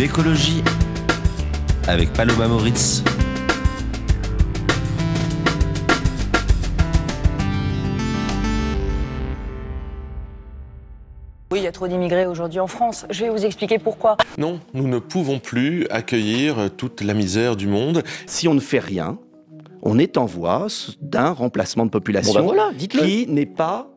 L'écologie avec Paloma Moritz. Oui, il y a trop d'immigrés aujourd'hui en France. Je vais vous expliquer pourquoi. Non, nous ne pouvons plus accueillir toute la misère du monde. Si on ne fait rien, on est en voie d'un remplacement de population Bon, voilà, dites-le. qui n'est pas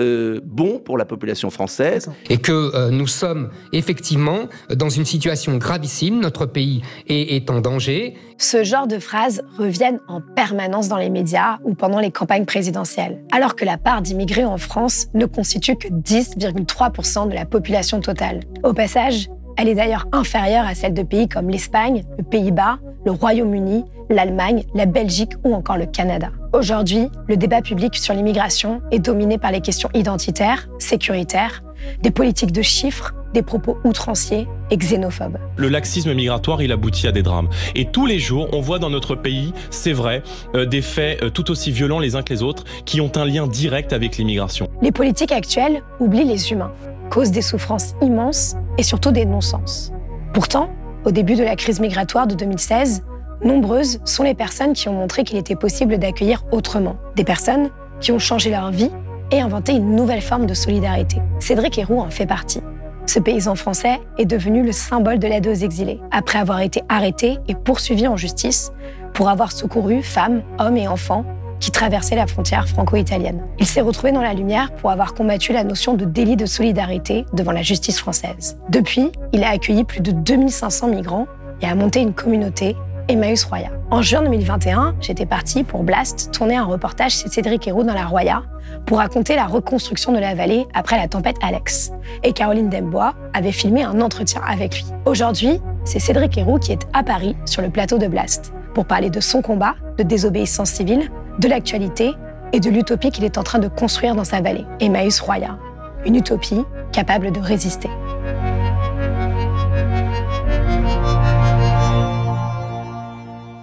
euh, bon pour la population française. et que euh, nous sommes effectivement dans une situation gravissime, notre pays est, est en danger. Ce genre de phrases reviennent en permanence dans les médias ou pendant les campagnes présidentielles, alors que la part d'immigrés en France ne constitue que 10,3% de la population totale. Au passage, elle est d'ailleurs inférieure à celle de pays comme l'Espagne, le Pays-Bas, le Royaume-Uni, l'Allemagne, la Belgique ou encore le Canada. Aujourd'hui, le débat public sur l'immigration est dominé par les questions identitaires, sécuritaires, des politiques de chiffres, des propos outranciers et xénophobes. Le laxisme migratoire, il aboutit à des drames. Et tous les jours, on voit dans notre pays, c'est vrai, euh, des faits euh, tout aussi violents les uns que les autres, qui ont un lien direct avec l'immigration. Les politiques actuelles oublient les humains, causent des souffrances immenses et surtout des non-sens. Pourtant, au début de la crise migratoire de 2016, nombreuses sont les personnes qui ont montré qu'il était possible d'accueillir autrement. Des personnes qui ont changé leur vie et inventé une nouvelle forme de solidarité. Cédric Héroux en fait partie. Ce paysan français est devenu le symbole de l'aide aux exilés, après avoir été arrêté et poursuivi en justice pour avoir secouru femmes, hommes et enfants qui traversaient la frontière franco-italienne. Il s'est retrouvé dans la lumière pour avoir combattu la notion de délit de solidarité devant la justice française. Depuis, il a accueilli plus de 2500 migrants et a monté une communauté, Emmaüs Roya. En juin 2021, j'étais partie pour Blast tourner un reportage chez Cédric Héroux dans la Roya pour raconter la reconstruction de la vallée après la tempête Alex. Et Caroline Dembois avait filmé un entretien avec lui. Aujourd'hui, c'est Cédric Héroux qui est à Paris sur le plateau de Blast pour parler de son combat de désobéissance civile, de l'actualité et de l'utopie qu'il est en train de construire dans sa vallée, Emmaüs Roya. Une utopie capable de résister.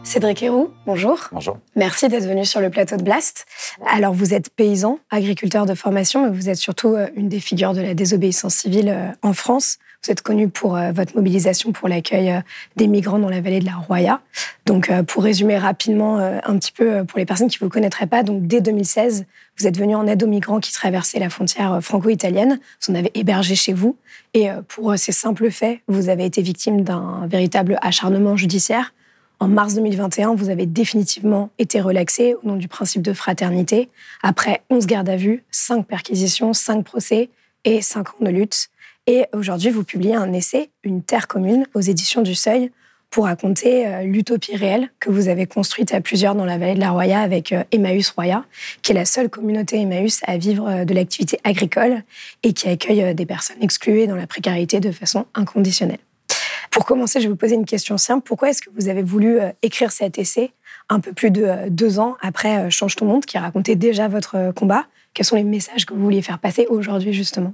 Cédric Héroux, bonjour. Bonjour. Merci d'être venu sur le plateau de Blast. Alors, vous êtes paysan, agriculteur de formation, mais vous êtes surtout euh, une des figures de la désobéissance civile euh, en France. Vous êtes connu pour euh, votre mobilisation pour l'accueil des migrants dans la vallée de la Roya. Donc, pour résumer rapidement un petit peu pour les personnes qui ne vous connaîtraient pas, donc dès 2016, vous êtes venu en aide aux migrants qui traversaient la frontière franco-italienne. Vous en avez hébergé chez vous. Et pour ces simples faits, vous avez été victime d'un véritable acharnement judiciaire. En mars 2021, vous avez définitivement été relaxé au nom du principe de fraternité, après 11 gardes à vue, 5 perquisitions, 5 procès et 5 ans de lutte. Et aujourd'hui, vous publiez un essai, Une terre commune, aux éditions du Seuil, pour raconter euh, l'utopie réelle que vous avez construite à plusieurs dans la vallée de la Roya avec euh, Emmaüs Roya, qui est la seule communauté Emmaüs à vivre euh, de l'activité agricole et qui accueille des personnes excluées dans la précarité de façon inconditionnelle. Pour commencer, je vais vous poser une question simple. Pourquoi est-ce que vous avez voulu euh, écrire cet essai un peu plus de euh, deux ans après euh, Change ton monde, qui racontait déjà votre combat? Quels sont les messages que vous vouliez faire passer aujourd'hui, justement?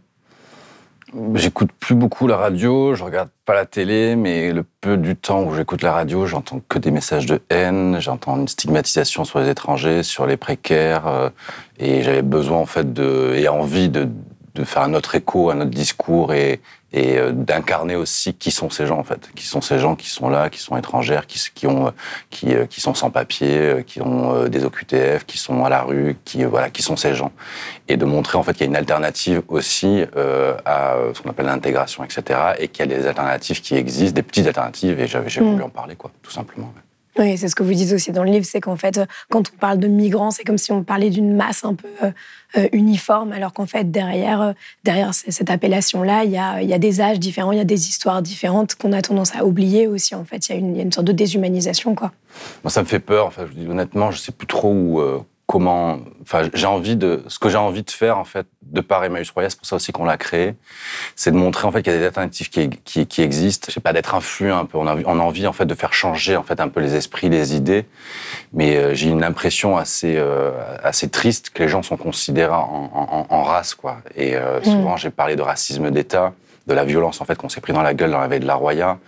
J'écoute plus beaucoup la radio, je regarde pas la télé, mais le peu du temps où j'écoute la radio, j'entends que des messages de haine, j'entends une stigmatisation sur les étrangers, sur les précaires, et j'avais besoin en fait de et envie de, de faire un autre écho à notre discours et, et euh, d'incarner aussi qui sont ces gens en fait, qui sont ces gens qui sont là, qui sont étrangères, qui, qui ont, euh, qui, euh, qui sont sans papier, qui ont euh, des OQTF, qui sont à la rue, qui voilà, qui sont ces gens, et de montrer en fait qu'il y a une alternative aussi euh, à ce qu'on appelle l'intégration, etc., et qu'il y a des alternatives qui existent, des petites alternatives, et j'avais j'ai Mm. voulu en parler quoi, tout simplement. ouais. Oui, c'est ce que vous dites aussi dans le livre, c'est qu'en fait, quand on parle de migrants, c'est comme si on parlait d'une masse un peu euh, euh, uniforme, alors qu'en fait, derrière, euh, derrière cette appellation-là, il y a, des âges différents, il y a des histoires différentes qu'on a tendance à oublier aussi. En fait, il y, a une- sorte de déshumanisation, quoi. Moi, ça me fait peur. Enfin, je vous dis honnêtement, je sais plus trop où, comment, enfin, j'ai envie de, ce que j'ai envie de faire en fait, de par Emmaüs Roya, c'est pour ça aussi qu'on l'a créé, c'est de montrer en fait qu'il y a des alternatives qui, qui, qui existent. Je sais pas d'être influent un peu. On a, on a envie en fait de faire changer en fait un peu les esprits, les idées, mais euh, j'ai une impression assez euh, assez triste que les gens sont considérés en, en, en race quoi. Et euh, Mm. souvent j'ai parlé de racisme d'État de la violence en fait qu'on s'est pris dans la gueule dans la veille de la Roya,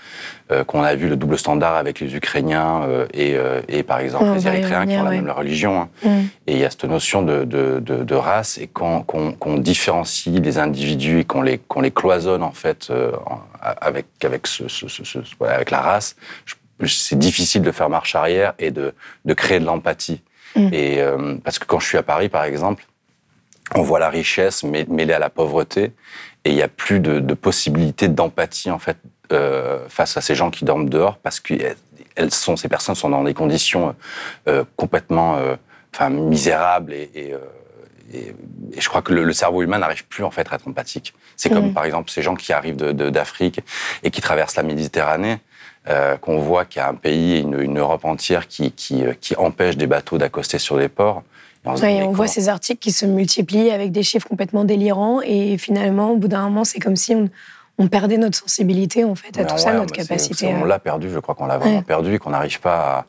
euh, qu'on a vu le double standard avec les Ukrainiens euh, et, euh, et par exemple on les y Érythréens qui ont la même religion. hein. Mm. Et il y a cette notion de, de, de, de race et qu'on différencie les individus et qu'on les, les cloisonne en fait avec, avec, ce, ce- ce- ce- voilà, avec la race, c'est difficile de faire marche arrière et de, de créer de l'empathie. Mm. Et parce que quand je suis à Paris, par exemple, on voit la richesse mê- mêlée à la pauvreté et il n'y a plus de, de possibilité d'empathie en fait euh, face à ces gens qui dorment dehors parce que elles sont, ces personnes sont dans des conditions euh, complètement euh, enfin, misérables et, et, euh, et- et je crois que le, le cerveau humain n'arrive plus en fait à être empathique. C'est comme Mhm. par exemple ces gens qui arrivent de- de- d'Afrique et qui traversent la Méditerranée. euh, qu'on voit qu'il y a un pays, une, une Europe entière qui, qui, euh, qui empêche des bateaux d'accoster sur les ports. On voit ces articles qui se multiplient avec des chiffres complètement délirants et finalement, au bout d'un moment, c'est comme si on, on perdait notre sensibilité en fait à Mais tout ouais, ça, notre bah, capacité. On l'a perdu, je crois qu'on l'a vraiment Ouais. perdu et qu'on n'arrive pas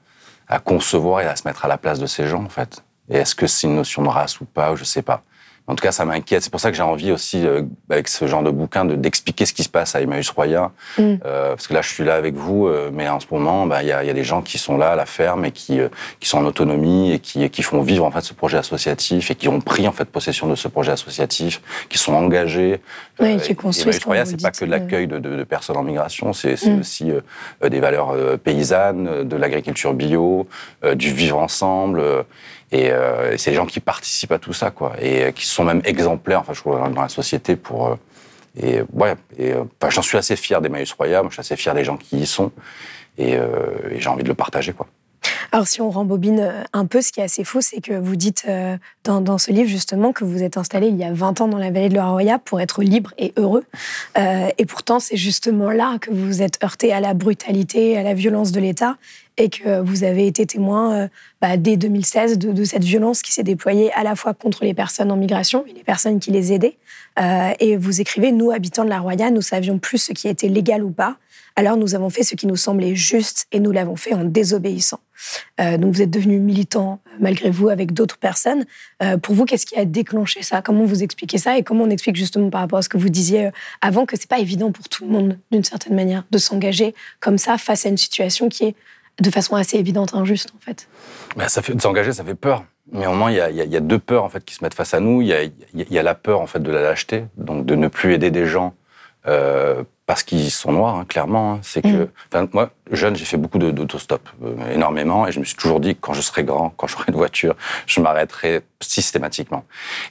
à, à concevoir et à se mettre à la place de ces gens, en fait. Et est-ce que c'est une notion de race ou pas, je sais pas. En tout cas, ça m'inquiète. C'est pour ça que j'ai envie aussi, euh, avec ce genre de bouquin, de- d'expliquer ce qui se passe à Emmaüs Roya. Mm. Euh, parce que là, je suis là avec vous, euh, mais en ce moment, bah, il y, a, il y a des gens qui sont là à la ferme et qui, euh, qui sont en autonomie et qui, qui font vivre en fait ce projet associatif et qui ont pris en fait possession de ce projet associatif, qui sont engagés. Euh, qui et- construisent, et Emmaüs Roya, c'est pas que de l'accueil de, de- de personnes en migration, c'est c'est Mm. aussi euh, des valeurs euh, paysannes, de l'agriculture bio, euh, du vivre ensemble. Euh, et c'est des gens qui participent à tout ça, quoi, et euh, qui sont même exemplaires, enfin, je trouve, dans la société pour. euh, et ouais, et, enfin, j'en suis assez fier d'Emmaüs Roya, moi, je suis assez fier des gens qui y sont, et, et j'ai envie de le partager, quoi. Alors, si on rembobine euh, un peu, ce qui est assez fou, c'est que vous dites euh, dans, dans ce livre, justement, que vous êtes installé il y a 20 ans dans la vallée de la Roya pour être libre et heureux. Euh, et pourtant, c'est justement là que vous vous êtes heurté à la brutalité, à la violence de l'État, et que vous avez été témoin, euh, bah, dès 2016, de, de cette violence qui s'est déployée à la fois contre les personnes en migration et les personnes qui les aidaient. Euh, et vous écrivez, nous, habitants de la Roya, nous savions plus ce qui était légal ou pas. Alors nous avons fait ce qui nous semblait juste et nous l'avons fait en désobéissant. Euh, donc vous êtes devenu militant euh, malgré vous avec d'autres personnes. Euh, pour vous, qu'est-ce qui a déclenché ça? Comment vous expliquez ça? Et comment on explique justement par rapport à ce que vous disiez avant que c'est pas évident pour tout le monde d'une certaine manière de s'engager comme ça face à une situation qui est de façon assez évidente injuste en fait? Ben, ça fait, s'engager, ça fait peur. Mais au il y a, deux peurs en fait qui se mettent face à nous. Il y a, la peur en fait de la lâcheté, donc de ne plus aider des gens parce qu'ils sont noirs, hein, clairement. hein. C'est que, enfin, moi, jeune, j'ai fait beaucoup d'autostop, euh, énormément, et je me suis toujours dit que quand je serai grand, quand j'aurai une voiture, je m'arrêterai systématiquement.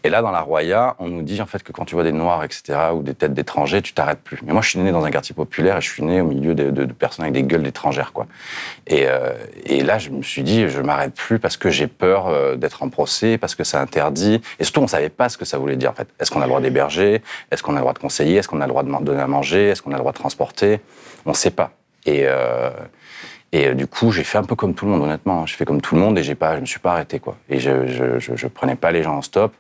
Et là, dans la Roya, on nous dit en fait que quand tu vois des noirs, etc., ou des têtes d'étrangers, tu t'arrêtes plus. Mais moi, je suis né dans un quartier populaire et je suis né au milieu de, de- de personnes avec des gueules d'étrangères, quoi. Et, euh, et là, je me suis dit, je m'arrête plus parce que j'ai peur euh, d'être en procès, parce que c'est interdit. Et surtout, on savait pas ce que ça voulait dire, en fait. Est-ce qu'on a le droit d'héberger? Est-ce qu'on a le droit de conseiller? Est-ce qu'on a le droit de donner à manger? Qu'on a le droit de transporter On ne sait pas. Et, euh, et euh, du coup, j'ai fait un peu comme tout le monde, honnêtement. J'ai fait comme tout le monde et pas, je me suis pas arrêté, quoi. Et je, je, je, je prenais pas les gens en stop.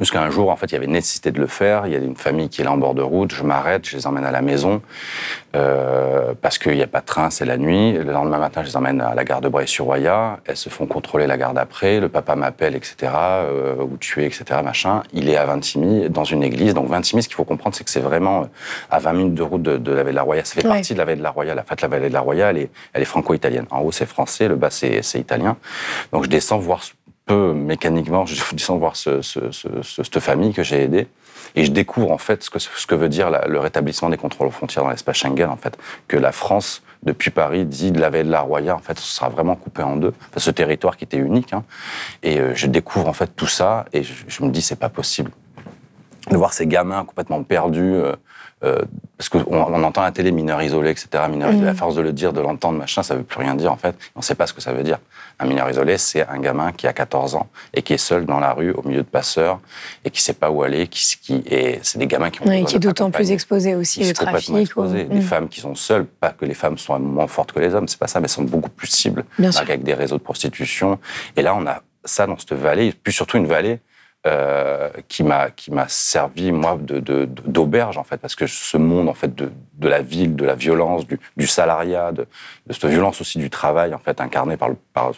Jusqu'à un jour, en fait, il y avait nécessité de le faire. Il y a une famille qui est là en bord de route. Je m'arrête, je les emmène à la maison euh, parce qu'il n'y a pas de train, c'est la nuit. Le lendemain matin, je les emmène à la gare de Bray-sur-Roya. Elles se font contrôler la gare d'après. Le papa m'appelle, etc. Euh, où tu es, etc. Machin. Il est à Vintimille, dans une église. Donc Vintimille, ce qu'il faut comprendre, c'est que c'est vraiment euh, à 20 minutes de route de, de la vallée de la Roya. Ça fait Ouais. partie de la vallée de la Roya. La fête, la vallée de la Roya, elle est, elle est franco-italienne. En haut, c'est français. Le bas, c'est italien. Donc je descends voir peu mécaniquement, je descends voir ce, ce- ce- ce- cette famille que j'ai aidée. Et je découvre en fait ce que, veut dire le rétablissement des contrôles aux frontières dans l'espace Schengen, en fait. Que la France, depuis Paris, dit de la vallée de la Roya, en fait, ce sera vraiment coupé en deux. Ce territoire qui était unique. hein. Et euh, je découvre en fait tout ça et je, me dis, c'est pas possible. De voir ces gamins complètement perdus. euh, parce qu'on on entend à la télé mineur isolé, etc. Mineur isolé, Mhm. à force de le dire, de l'entendre, machin, ça veut plus rien dire en fait. On ne sait pas ce que ça veut dire. Un mineur isolé, c'est un gamin qui a 14 ans et qui est seul dans la rue au milieu de passeurs et qui sait pas où aller, qui, qui et c'est des gamins qui ont besoin qui est d'autant plus exposé aussi au trafic. exposés. Des Mm. femmes qui sont seules, pas que les femmes sont moins fortes que les hommes, c'est pas ça, mais sont beaucoup plus cibles Bien sûr. avec des réseaux de prostitution. Et là, on a ça dans cette vallée, puis surtout une vallée euh, qui m'a qui m'a servi moi de d'auberge en fait parce que ce monde en fait de, de la ville de la violence du, du salariat de, de, cette violence aussi du travail en fait incarné par le par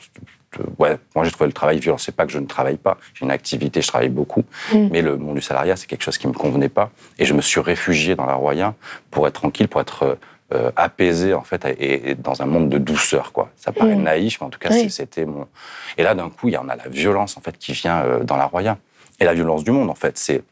ouais moi j'ai trouvé le travail violent. C'est pas que je ne travaille pas. J'ai une activité je travaille beaucoup. Mm. mais le monde du salariat c'est quelque chose qui me convenait pas. Et je me suis réfugié dans la Roya pour être tranquille pour être euh, apaisé en fait et, et, dans un monde de douceur quoi. Ça paraît mm. naïf mais en tout cas oui. c'était mon. Et là d'un coup il y en a la violence en fait qui vient euh, dans la Roya et la violence du monde, en fait. C'est.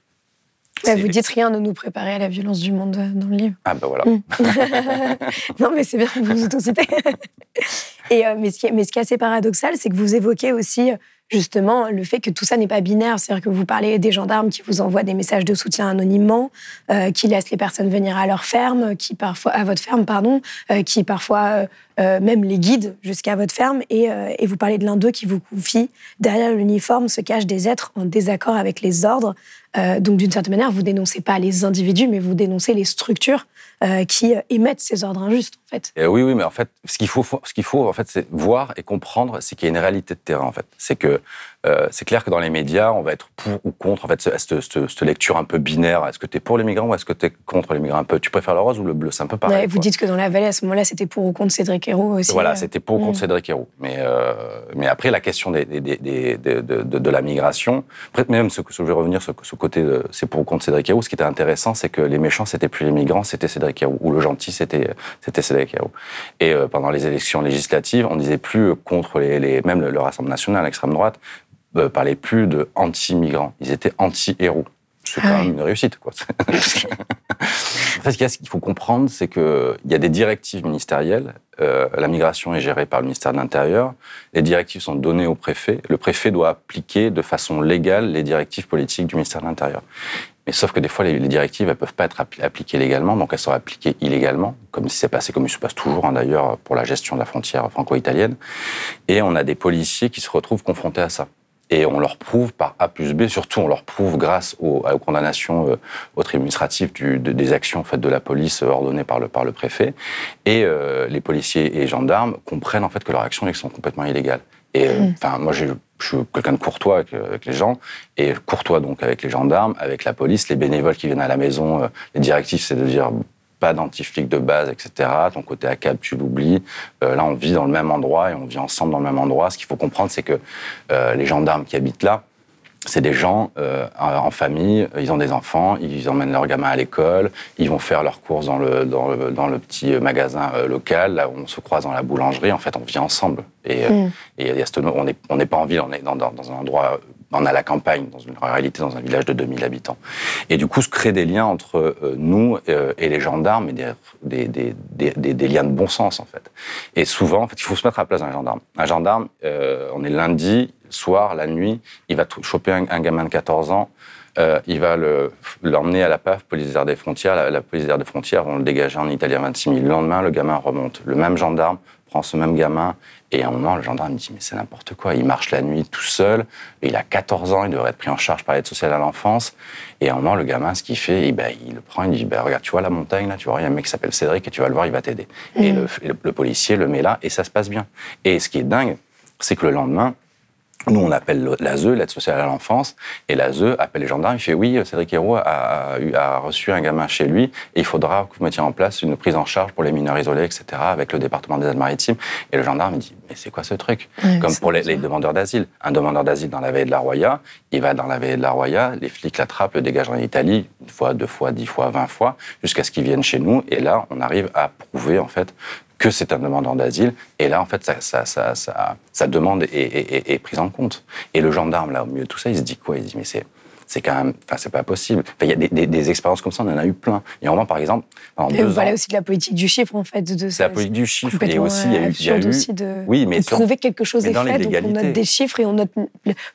Bah, vous dites rien de nous préparer à la violence du monde euh, dans le livre. Ah ben voilà. Mm. non, mais c'est bien que vous autocitez. Et euh, mais, ce qui est, mais ce qui est assez paradoxal, c'est que vous évoquez aussi justement le fait que tout ça n'est pas binaire. C'est-à-dire que vous parlez des gendarmes qui vous envoient des messages de soutien anonymement, euh, qui laissent les personnes venir à leur ferme, qui parfois à votre ferme, pardon, euh, qui parfois euh, même les guident jusqu'à votre ferme. Et, euh, et, vous parlez de l'un d'eux qui vous confie derrière l'uniforme se cachent des êtres en désaccord avec les ordres. Euh, donc d'une certaine manière, vous dénoncez pas les individus, mais vous dénoncez les structures qui émettent ces ordres injustes, en fait. Et oui, oui, mais en fait, ce qu'il faut, ce qu'il faut, en fait, c'est voir et comprendre, c'est qu'il y a une réalité de terrain, en fait. C'est que euh, c'est clair que dans les médias, on va être pour ou contre en fait cette, lecture un peu binaire. Est-ce que tu es pour les migrants ou est-ce que tu es contre les migrants un peu? Tu préfères le rose ou le bleu? C'est un peu pareil. Ouais, vous dites que dans la vallée, à ce moment-là, c'était pour ou contre Cédric Héroux aussi. Voilà, c'était pour ou contre mmh. Cédric Héroux. Mais, euh, mais après, la question des, des, des, de, de, de, la migration, même ce que je vais revenir, ce, ce côté, c'est pour ou contre Cédric Héroux, ce qui était intéressant, c'est que les méchants, c'était plus les migrants, c'était Cédric Héroux. Ou le gentil, c'était Cédric Héroux. Et euh, pendant les élections législatives, on disait plus contre les, les même le, le Rassemblement national, l'extrême droite, euh, parlaient plus de anti-migrants, ils étaient anti-héros. C'est quand ah même une réussite, quoi. en fait, ce qu'il faut comprendre, c'est qu'il y a des directives ministérielles. Euh, la migration est gérée par le ministère de l'Intérieur. Les directives sont données au préfet. Le préfet doit appliquer de façon légale les directives politiques du ministère de l'Intérieur. Mais sauf que des fois, les, les directives, elles peuvent pas être appliquées légalement, donc elles sont appliquées illégalement, comme si c'est passé, comme il se passe toujours hein, d'ailleurs pour la gestion de la frontière franco-italienne. Et on a des policiers qui se retrouvent confrontés à ça. Et on leur prouve par A plus B, surtout on leur prouve grâce aux, aux condamnations euh, au tribunal administratif du, de, des actions en fait, de la police ordonnées par le, par le préfet. Et euh, les policiers et gendarmes comprennent en fait que leurs actions elles sont complètement illégales. Et euh, mmh. enfin, moi, je suis quelqu'un de courtois avec, euh, avec, les gens, et courtois donc avec les gendarmes, avec la police, les bénévoles qui viennent à la maison. Euh, les directives, c'est de dire pas d'antiflic de base, etc. Ton côté à cap, tu l'oublies. Euh, là, on vit dans le même endroit et on vit ensemble dans le même endroit. Ce qu'il faut comprendre, c'est que euh, les gendarmes qui habitent là, c'est des gens euh, en famille, ils ont des enfants, ils emmènent leurs gamins à l'école, ils vont faire leurs courses dans le, dans le, dans le petit magasin euh, local, là où on se croise dans la boulangerie, en fait on vit ensemble. Et, mm. et, et on n'est on n'est pas en ville, on est dans, dans, dans un endroit on a la campagne, dans une réalité, dans un village de 2000 habitants. Et du coup, se créent des liens entre euh, nous euh, et les gendarmes, et des, des, des, des, liens de bon sens, en fait. Et souvent, en fait, il faut se mettre à la place d'un gendarme. Un gendarme, euh, on est lundi, soir, la nuit, il va choper un, un gamin de 14 ans, euh, il va l'emmener le, à la PAF, police des frontières. La, la police des frontières vont le dégager en Italie à 26 000. Le lendemain, le gamin remonte. Le même gendarme prend ce même gamin et à un moment, le gendarme me dit, mais c'est n'importe quoi. Il marche la nuit tout seul. Il a 14 ans. Il devrait être pris en charge par l'aide sociale à l'enfance. Et à un moment, le gamin, ce qu'il fait, eh ben, il le prend. Il dit, ben, regarde, tu vois la montagne, là, tu vois, il y a un mec qui s'appelle Cédric et tu vas le voir, il va t'aider. Mmh. Et, le, le, le policier le met là et ça se passe bien. Et ce qui est dingue, c'est que le lendemain, nous, on appelle l'ASE, l'aide sociale à l'enfance, et l'ASE appelle les gendarmes. Il fait Oui, Cédric Hérault a, reçu un gamin chez lui, et il faudra que vous mettiez en place une prise en charge pour les mineurs isolés, etc., avec le département des Alpes-Maritimes. Et le gendarme, il dit Mais c'est quoi ce truc? Comme pour les, les, demandeurs d'asile. Un demandeur d'asile dans la veille de la Roya, il va dans la veille de la Roya, les flics l'attrapent, le dégagent en Italie, une fois, deux fois, dix fois, vingt fois, jusqu'à ce qu'il vienne chez nous. Et là, on arrive à prouver, en fait, que c'est un demandeur d'asile. Et là, en fait, sa, demande est, est, est, prise en compte. Et le gendarme, là, au milieu de tout ça, il se dit quoi? Il se dit, mais c'est c'est quand même, enfin, c'est pas possible. Il y a des, des, des, expériences comme ça, on en a eu plein. Et moment, par exemple, et deux parlez ans, aussi de la politique du chiffre, en fait. De c'est la politique du chiffre. Et aussi, il y a eu, il y a eu aussi de, oui, mais de prouver que quelque chose est fait. Donc, on note des chiffres et on note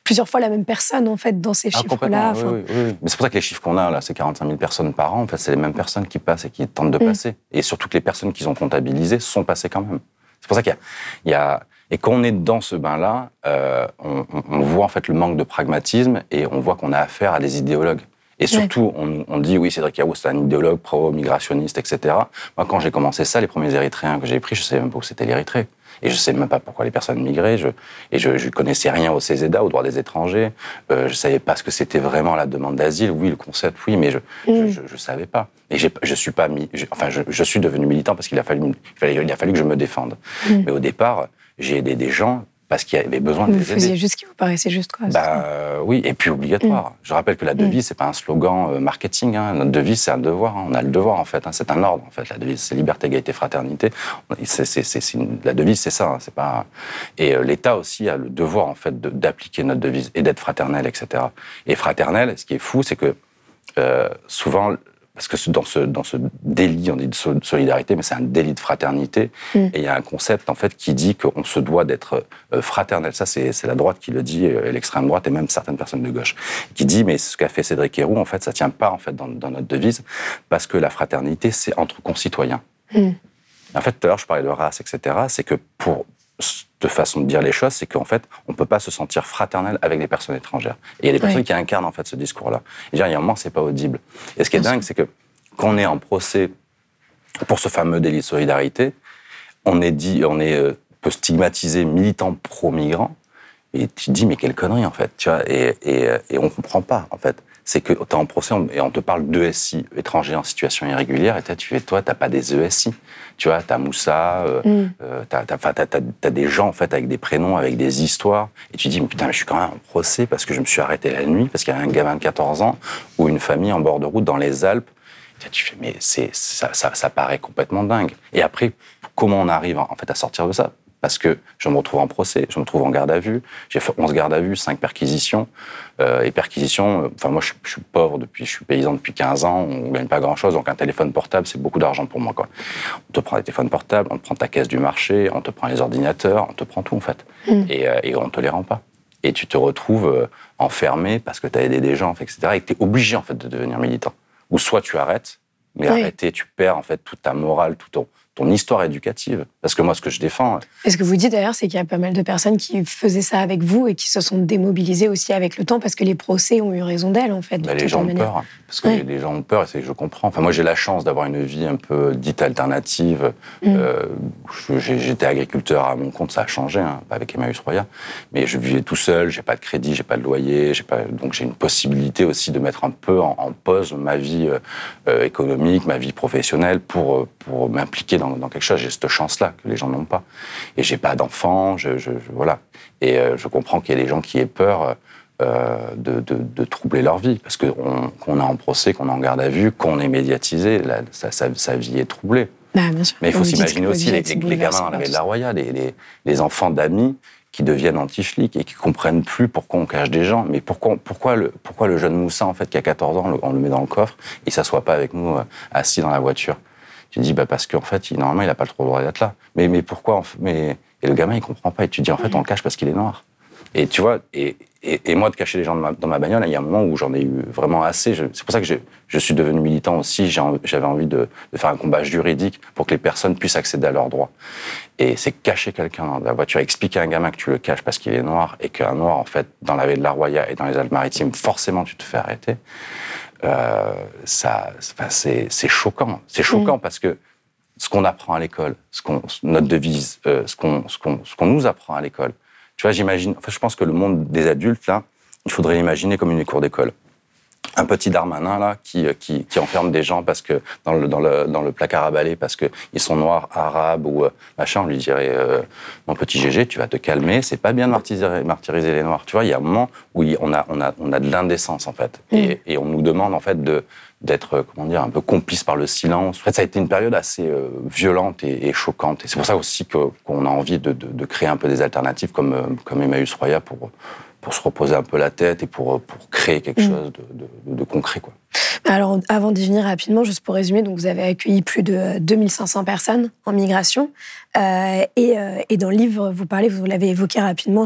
plusieurs fois la même personne, en fait, dans ces ah, chiffres-là. Oui, oui, oui, Mais c'est pour ça que les chiffres qu'on a, là, c'est 45 000 personnes par an. En fait, c'est les mêmes personnes qui passent et qui tentent de mmh. passer. Et surtout que les personnes qu'ils ont comptabilisées sont passées quand même. C'est pour ça qu'il y, y a, et quand on est dans ce bain-là, euh, on, on, voit en fait le manque de pragmatisme et on voit qu'on a affaire à des idéologues. Et surtout, on, on, dit, oui, Cédric Yahou, c'est un idéologue pro-migrationniste, etc. Moi, quand j'ai commencé ça, les premiers Érythréens que j'ai pris, je ne savais même pas où c'était l'Érythrée. Et je ne sais même pas pourquoi les personnes migraient. Je, et je ne connaissais rien au CESEDA, au droit des étrangers. Euh, je ne savais pas ce que c'était vraiment la demande d'asile. Oui, le concept, oui, mais je ne mm. savais pas. Et je suis pas mis, enfin, je, je, suis devenu militant parce qu'il a fallu, il a fallu que je me défende. Mm. Mais au départ, j'ai aidé des gens parce qu'il y avait besoin de Vous faisiez juste ce qui vous paraissait juste, quoi. Bah, oui, et puis obligatoire. Mm. Je rappelle que la devise, c'est pas un slogan euh, marketing. Hein. Notre devise, c'est un devoir. Hein. On a le devoir, en fait. Hein. C'est un ordre, en fait. La devise, c'est liberté, égalité, fraternité. Une... La devise, c'est ça. C'est pas. Et euh, l'État aussi a le devoir, en fait, d'appliquer notre devise et d'être fraternel, etc. Et fraternel, ce qui est fou, c'est que euh, souvent parce que dans ce, dans ce délit, on dit de solidarité, mais c'est un délit de fraternité. Mm. Et il y a un concept, en fait, qui dit qu'on se doit d'être euh, fraternel. Ça, c'est la droite qui le dit, euh, l'extrême droite et même certaines personnes de gauche, qui dit, mais ce qu'a fait Cédric Héroux, en fait, ça tient pas, en fait, dans, dans notre devise, parce que la fraternité, c'est entre concitoyens. Mm. En fait, tout à l'heure, je parlais de race, etc. C'est que pour, de façon de dire les choses, c'est qu'en fait, on peut pas se sentir fraternel avec des personnes étrangères. Et il y a des personnes qui incarnent en fait ce discours-là. Et dire, il y a un moment, c'est pas audible. Et ce qui est dingue, c'est que quand on est en procès pour ce fameux délit de solidarité, on est dit, on est euh, peut stigmatiser militant pro-migrant. Et tu te dis, mais quelle connerie, en fait, tu vois, et, et, euh, et on comprend pas, en fait c'est que tu es en procès et on te parle d'ESI, étrangers en situation irrégulière, et tu fais, toi, t'as pas des ESI. Tu vois, t'as Moussa, euh, mm. euh, t'as as, des gens, en fait, avec des prénoms, avec des histoires, et tu dis, mais putain, mais je suis quand même en procès parce que je me suis arrêté la nuit, parce qu'il y a un gamin de 14 ans, ou une famille en bord de route dans les Alpes. Et tu fais, mais ça, ça, ça paraît complètement dingue. Et après, comment on arrive, en fait, à sortir de ça? Parce que je me retrouve en procès, je me trouve en garde à vue. J'ai fait 11 gardes à vue, 5 perquisitions. Euh, et perquisitions, euh, enfin moi je, je, suis pauvre depuis, je suis paysan depuis 15 ans, on gagne pas grand-chose, donc un téléphone portable c'est beaucoup d'argent pour moi. Quoi. On te prend les téléphones portables, on te prend ta caisse du marché, on te prend les ordinateurs, on te prend tout en fait. Mm. Et, euh, et on te les rend pas. Et tu te retrouves enfermé parce que tu as aidé des gens, etc. Et que tu es obligé en fait de devenir militant. Ou soit tu arrêtes, mais oui. arrêter, tu perds en fait toute ta morale, tout ton, ton histoire éducative. Parce que moi, ce que je défends. Et ce que vous dites d'ailleurs, c'est qu'il y a pas mal de personnes qui faisaient ça avec vous et qui se sont démobilisées aussi avec le temps parce que les procès ont eu raison d'elles, en fait. Bah, les gens ont peur. Parce que ouais. les gens ont peur et c'est que je comprends. Enfin, moi, j'ai la chance d'avoir une vie un peu dite alternative. Mm. Euh, J'étais agriculteur à mon compte, ça a changé, hein, pas avec Emmaüs Roya. Mais je vivais tout seul, j'ai pas de crédit, j'ai pas de loyer, pas... donc j'ai une possibilité aussi de mettre un peu en, en pause ma vie euh, économique, ma vie professionnelle pour, pour m'impliquer dans, dans quelque chose. J'ai cette chance-là que les gens n'ont pas. Et j'ai pas d'enfants, je, je, je, voilà. Et euh, je comprends qu'il y a des gens qui aient peur euh, de, de, de, troubler leur vie, parce qu'on qu est en procès, qu'on est en garde à vue, qu'on est médiatisé, la, sa, sa, sa, vie est troublée. Bah, Mais il faut s'imaginer aussi les, les, gamins dans la de la Roya, les, les, les enfants d'amis qui deviennent anti-flics et qui comprennent plus pourquoi on cache des gens. Mais pourquoi, pourquoi, le, pourquoi le jeune Moussa, en fait, qui a 14 ans, on le, on met dans le coffre, il s'assoit pas avec nous euh, assis dans la voiture? Tu dis, bah parce qu'en fait, il, normalement, il n'a pas le droit d'être là. Mais, mais pourquoi mais... Et le gamin, il comprend pas. Et tu dis, en fait, on le cache parce qu'il est noir. Et tu vois, et, et, et, moi, de cacher les gens dans ma, dans ma bagnole, il y a un moment où j'en ai eu vraiment assez. C'est pour ça que je suis devenu militant aussi. J'avais envie de, de, faire un combat juridique pour que les personnes puissent accéder à leurs droits. Et c'est cacher quelqu'un dans la voiture, expliquer à un gamin que tu le caches parce qu'il est noir et qu'un noir, en fait, dans la baie de la Roya et dans les Alpes-Maritimes, forcément, tu te fais arrêter. Euh, ça, c'est choquant. C'est choquant mmh. parce que ce qu'on apprend à l'école, ce qu'on, notre devise, euh, ce qu'on, ce qu'on, ce qu'on nous apprend à l'école. Tu vois, j'imagine, enfin, je pense que le monde des adultes, là, il faudrait l'imaginer comme une cour d'école. Un petit Darmanin, là, qui, qui, qui, enferme des gens parce que, dans le, dans le, dans le placard à balai parce qu'ils sont noirs, arabes ou euh, machin, on lui dirait, euh, mon petit GG, tu vas te calmer, c'est pas bien de martyriser, martyriser, les noirs. Tu vois, il y a un moment où on a, on a, on a de l'indécence, en fait. Mmh. Et, et on nous demande, en fait, de, d'être euh, comment dire un peu complice par le silence. En fait, ça a été une période assez euh, violente et, et, choquante. Et c'est pour ça aussi qu'on qu a envie de, de, de, créer un peu des alternatives comme euh, comme Emmaüs Roya pour pour se reposer un peu la tête et pour pour créer quelque mmh. chose de, de, concret quoi. Alors, avant d'y venir rapidement, juste pour résumer, donc vous avez accueilli plus de 2500 personnes en migration. Euh, et, euh, et, dans le livre, vous parlez, vous l'avez évoqué rapidement,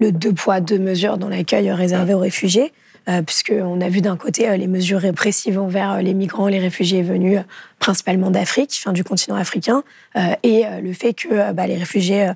le deux poids, deux mesures dans l'accueil réservé aux réfugiés. Euh, puisqu'on a vu d'un côté les mesures répressives envers les migrants, les réfugiés venus principalement d'Afrique, du continent africain, et le fait que bah, les réfugiés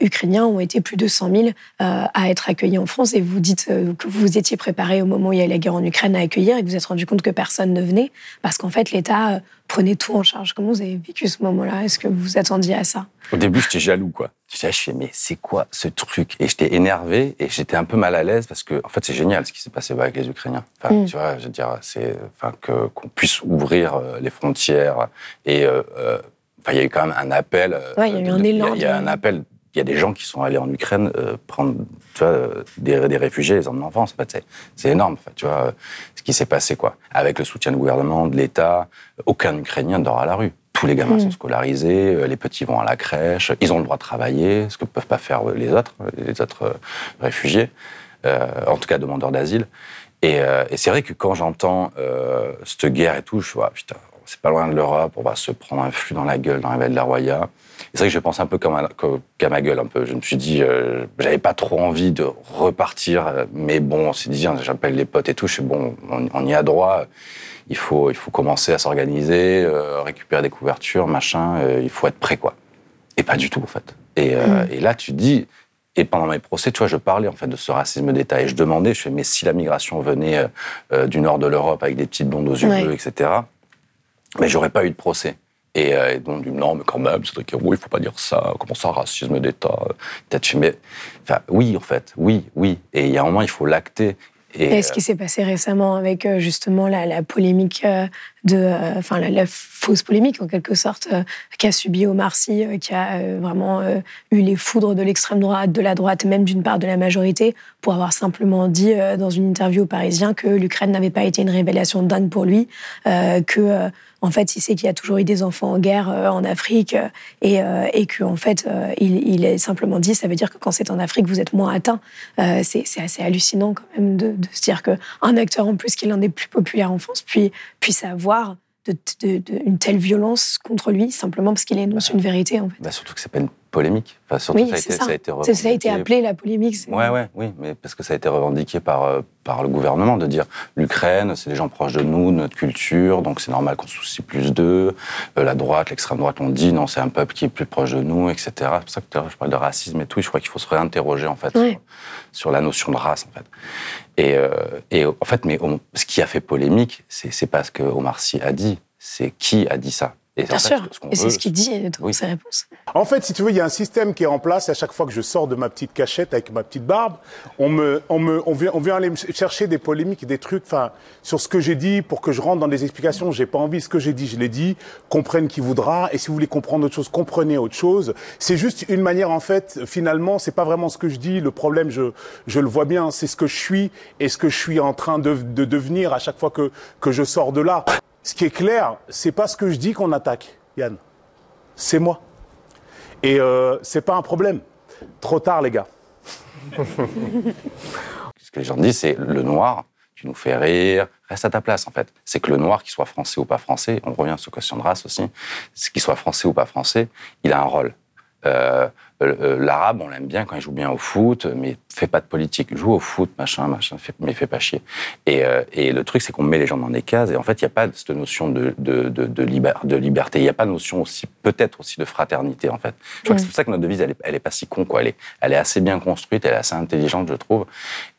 ukrainiens ont été plus de 100 000 à être accueillis en France. Et vous dites que vous vous étiez préparé au moment où il y a eu la guerre en Ukraine à accueillir et que vous vous êtes rendu compte que personne ne venait, parce qu'en fait, l'État prenait tout en charge. Comment vous avez vécu ce moment-là? Est-ce que vous vous attendiez à ça? Au début, j'étais jaloux, quoi. Je fais, mais c'est quoi ce truc? Et j'étais énervé et j'étais un peu mal à l'aise parce que, en fait, c'est génial ce qui s'est passé avec les Ukrainiens. Enfin, mm. tu vois, je veux dire, c'est, enfin, que, qu'on puisse ouvrir euh, les frontières et, euh, euh, enfin, il y a eu quand même un appel. Ouais, il y a eu un élan. Il y a un appel il y a des gens qui sont allés en Ukraine prendre tu vois, des, des, réfugiés, les emmener en France. En fait, c'est énorme, en fait, tu vois, ce qui s'est passé, quoi. Avec le soutien du gouvernement, de l'État, aucun Ukrainien dort à la rue. Tous les gamins mm. sont scolarisés, euh, les petits vont à la crèche, ils ont le droit de travailler, ce que ne peuvent pas faire les autres, les autres euh, réfugiés, euh, en tout cas demandeurs d'asile. Et, et c'est vrai que quand j'entends cette guerre et tout, je vois, putain, c'est pas loin de l'Europe, on va se prendre un flux dans la gueule dans la vallée de la Roya. C'est vrai que je pense un peu comme à, ma gueule, un peu. Je me suis dit, j'avais pas trop envie de repartir, mais bon, on s'est dit, j'appelle les potes et tout, je suis bon, on, on y a droit il faut, il faut commencer à s'organiser, euh, récupérer des couvertures, machin, euh, il faut être prêt, quoi. Et pas du tout, en fait. Et, euh, mm. et, là, tu te dis, et pendant mes procès, tu vois, je parlais en fait de ce racisme d'État et je demandais, je fais, mais si la migration venait du nord de l'Europe avec des petites blondes aux yeux bleus, etc., mais j'aurais pas eu de procès. Et, et donc, non, mais quand même, c'est que oui, il faut pas dire ça, comment ça, racisme d'État mais, enfin, oui, en fait, oui, oui. Et il y a un moment, il faut l'acter. Et, ce qui s'est passé récemment avec euh, justement la, polémique euh, de, euh, enfin la, fausse polémique en quelque sorte qu'a subi Omar Sy, qui a vraiment eu les foudres de l'extrême droite, de la droite, même d'une part de la majorité, pour avoir simplement dit dans une interview au Parisien que l'Ukraine n'avait pas été une révélation dingue pour lui, que en fait, il sait qu'il y a toujours eu des enfants en guerre euh, en Afrique euh, et, euh, et qu'en fait, il, il, est simplement dit, ça veut dire que quand c'est en Afrique, vous êtes moins atteint. c'est assez hallucinant quand même de, de se dire qu'un acteur en plus qui est l'un des plus populaires en France puis, puisse avoir de, une telle violence contre lui simplement parce qu'il énonce bah, une vérité en fait. Bah surtout que c'est pas une polémique. Enfin, surtout oui, ça, a été, ça. ça, a été revendiqué... ça a été appelé la polémique. Ouais, ouais, oui, mais parce que ça a été revendiqué par, euh, par le gouvernement de dire l'Ukraine, c'est des gens proches de nous, de notre culture, donc c'est normal qu'on se soucie plus d'eux. Euh, la droite, l'extrême droite, on dit non, c'est un peuple qui est plus proche de nous, etc. C'est pour ça que je parle de racisme et tout. je crois qu'il faut se réinterroger en fait sur, la notion de race en fait. Et, euh, et en fait, mais ce qui a fait polémique, c'est pas ce que Omar Sy a dit, c'est qui a dit ça. Et Bien sûr, et c'est ce qu'il dit dans ses réponses. En fait, si tu veux, il y a un système qui est en place. À chaque fois que je sors de ma petite cachette avec ma petite barbe, on me, on me, on vient, on vient aller chercher des polémiques, des trucs, enfin, sur ce que j'ai dit pour que je rentre dans des explications. J'ai pas envie. Ce que j'ai dit, je l'ai dit. Comprenne qui voudra. Et si vous voulez comprendre autre chose, comprenez autre chose. C'est juste une manière, en fait, finalement, c'est pas vraiment ce que je dis. Le problème, je, je le vois bien. C'est ce que je suis et ce que je suis en train de, de devenir à chaque fois que, que je sors de là. Ce qui est clair, c'est pas ce que je dis qu'on attaque, Yann. C'est moi. Et euh, c'est pas un problème. Trop tard, les gars. ce que les gens disent, c'est le noir, tu nous fais rire, reste à ta place en fait. C'est que le noir, qu'il soit français ou pas français, on revient sur question de race aussi, qu'il soit français ou pas français, il a un rôle. Euh, euh, l'arabe, on l'aime bien quand il joue bien au foot, mais fait pas de politique. Joue au foot, machin, machin, mais fait pas chier. Et, euh, et le truc, c'est qu'on met les gens dans des cases, et en fait, il n'y a pas cette notion de, de, de, de, liberté. Il n'y a pas de notion aussi, peut-être aussi de fraternité, en fait. Je crois que c'est pour ça que notre devise, elle est, elle est pas si con, quoi. Elle est, elle est assez bien construite, elle est assez intelligente, je trouve,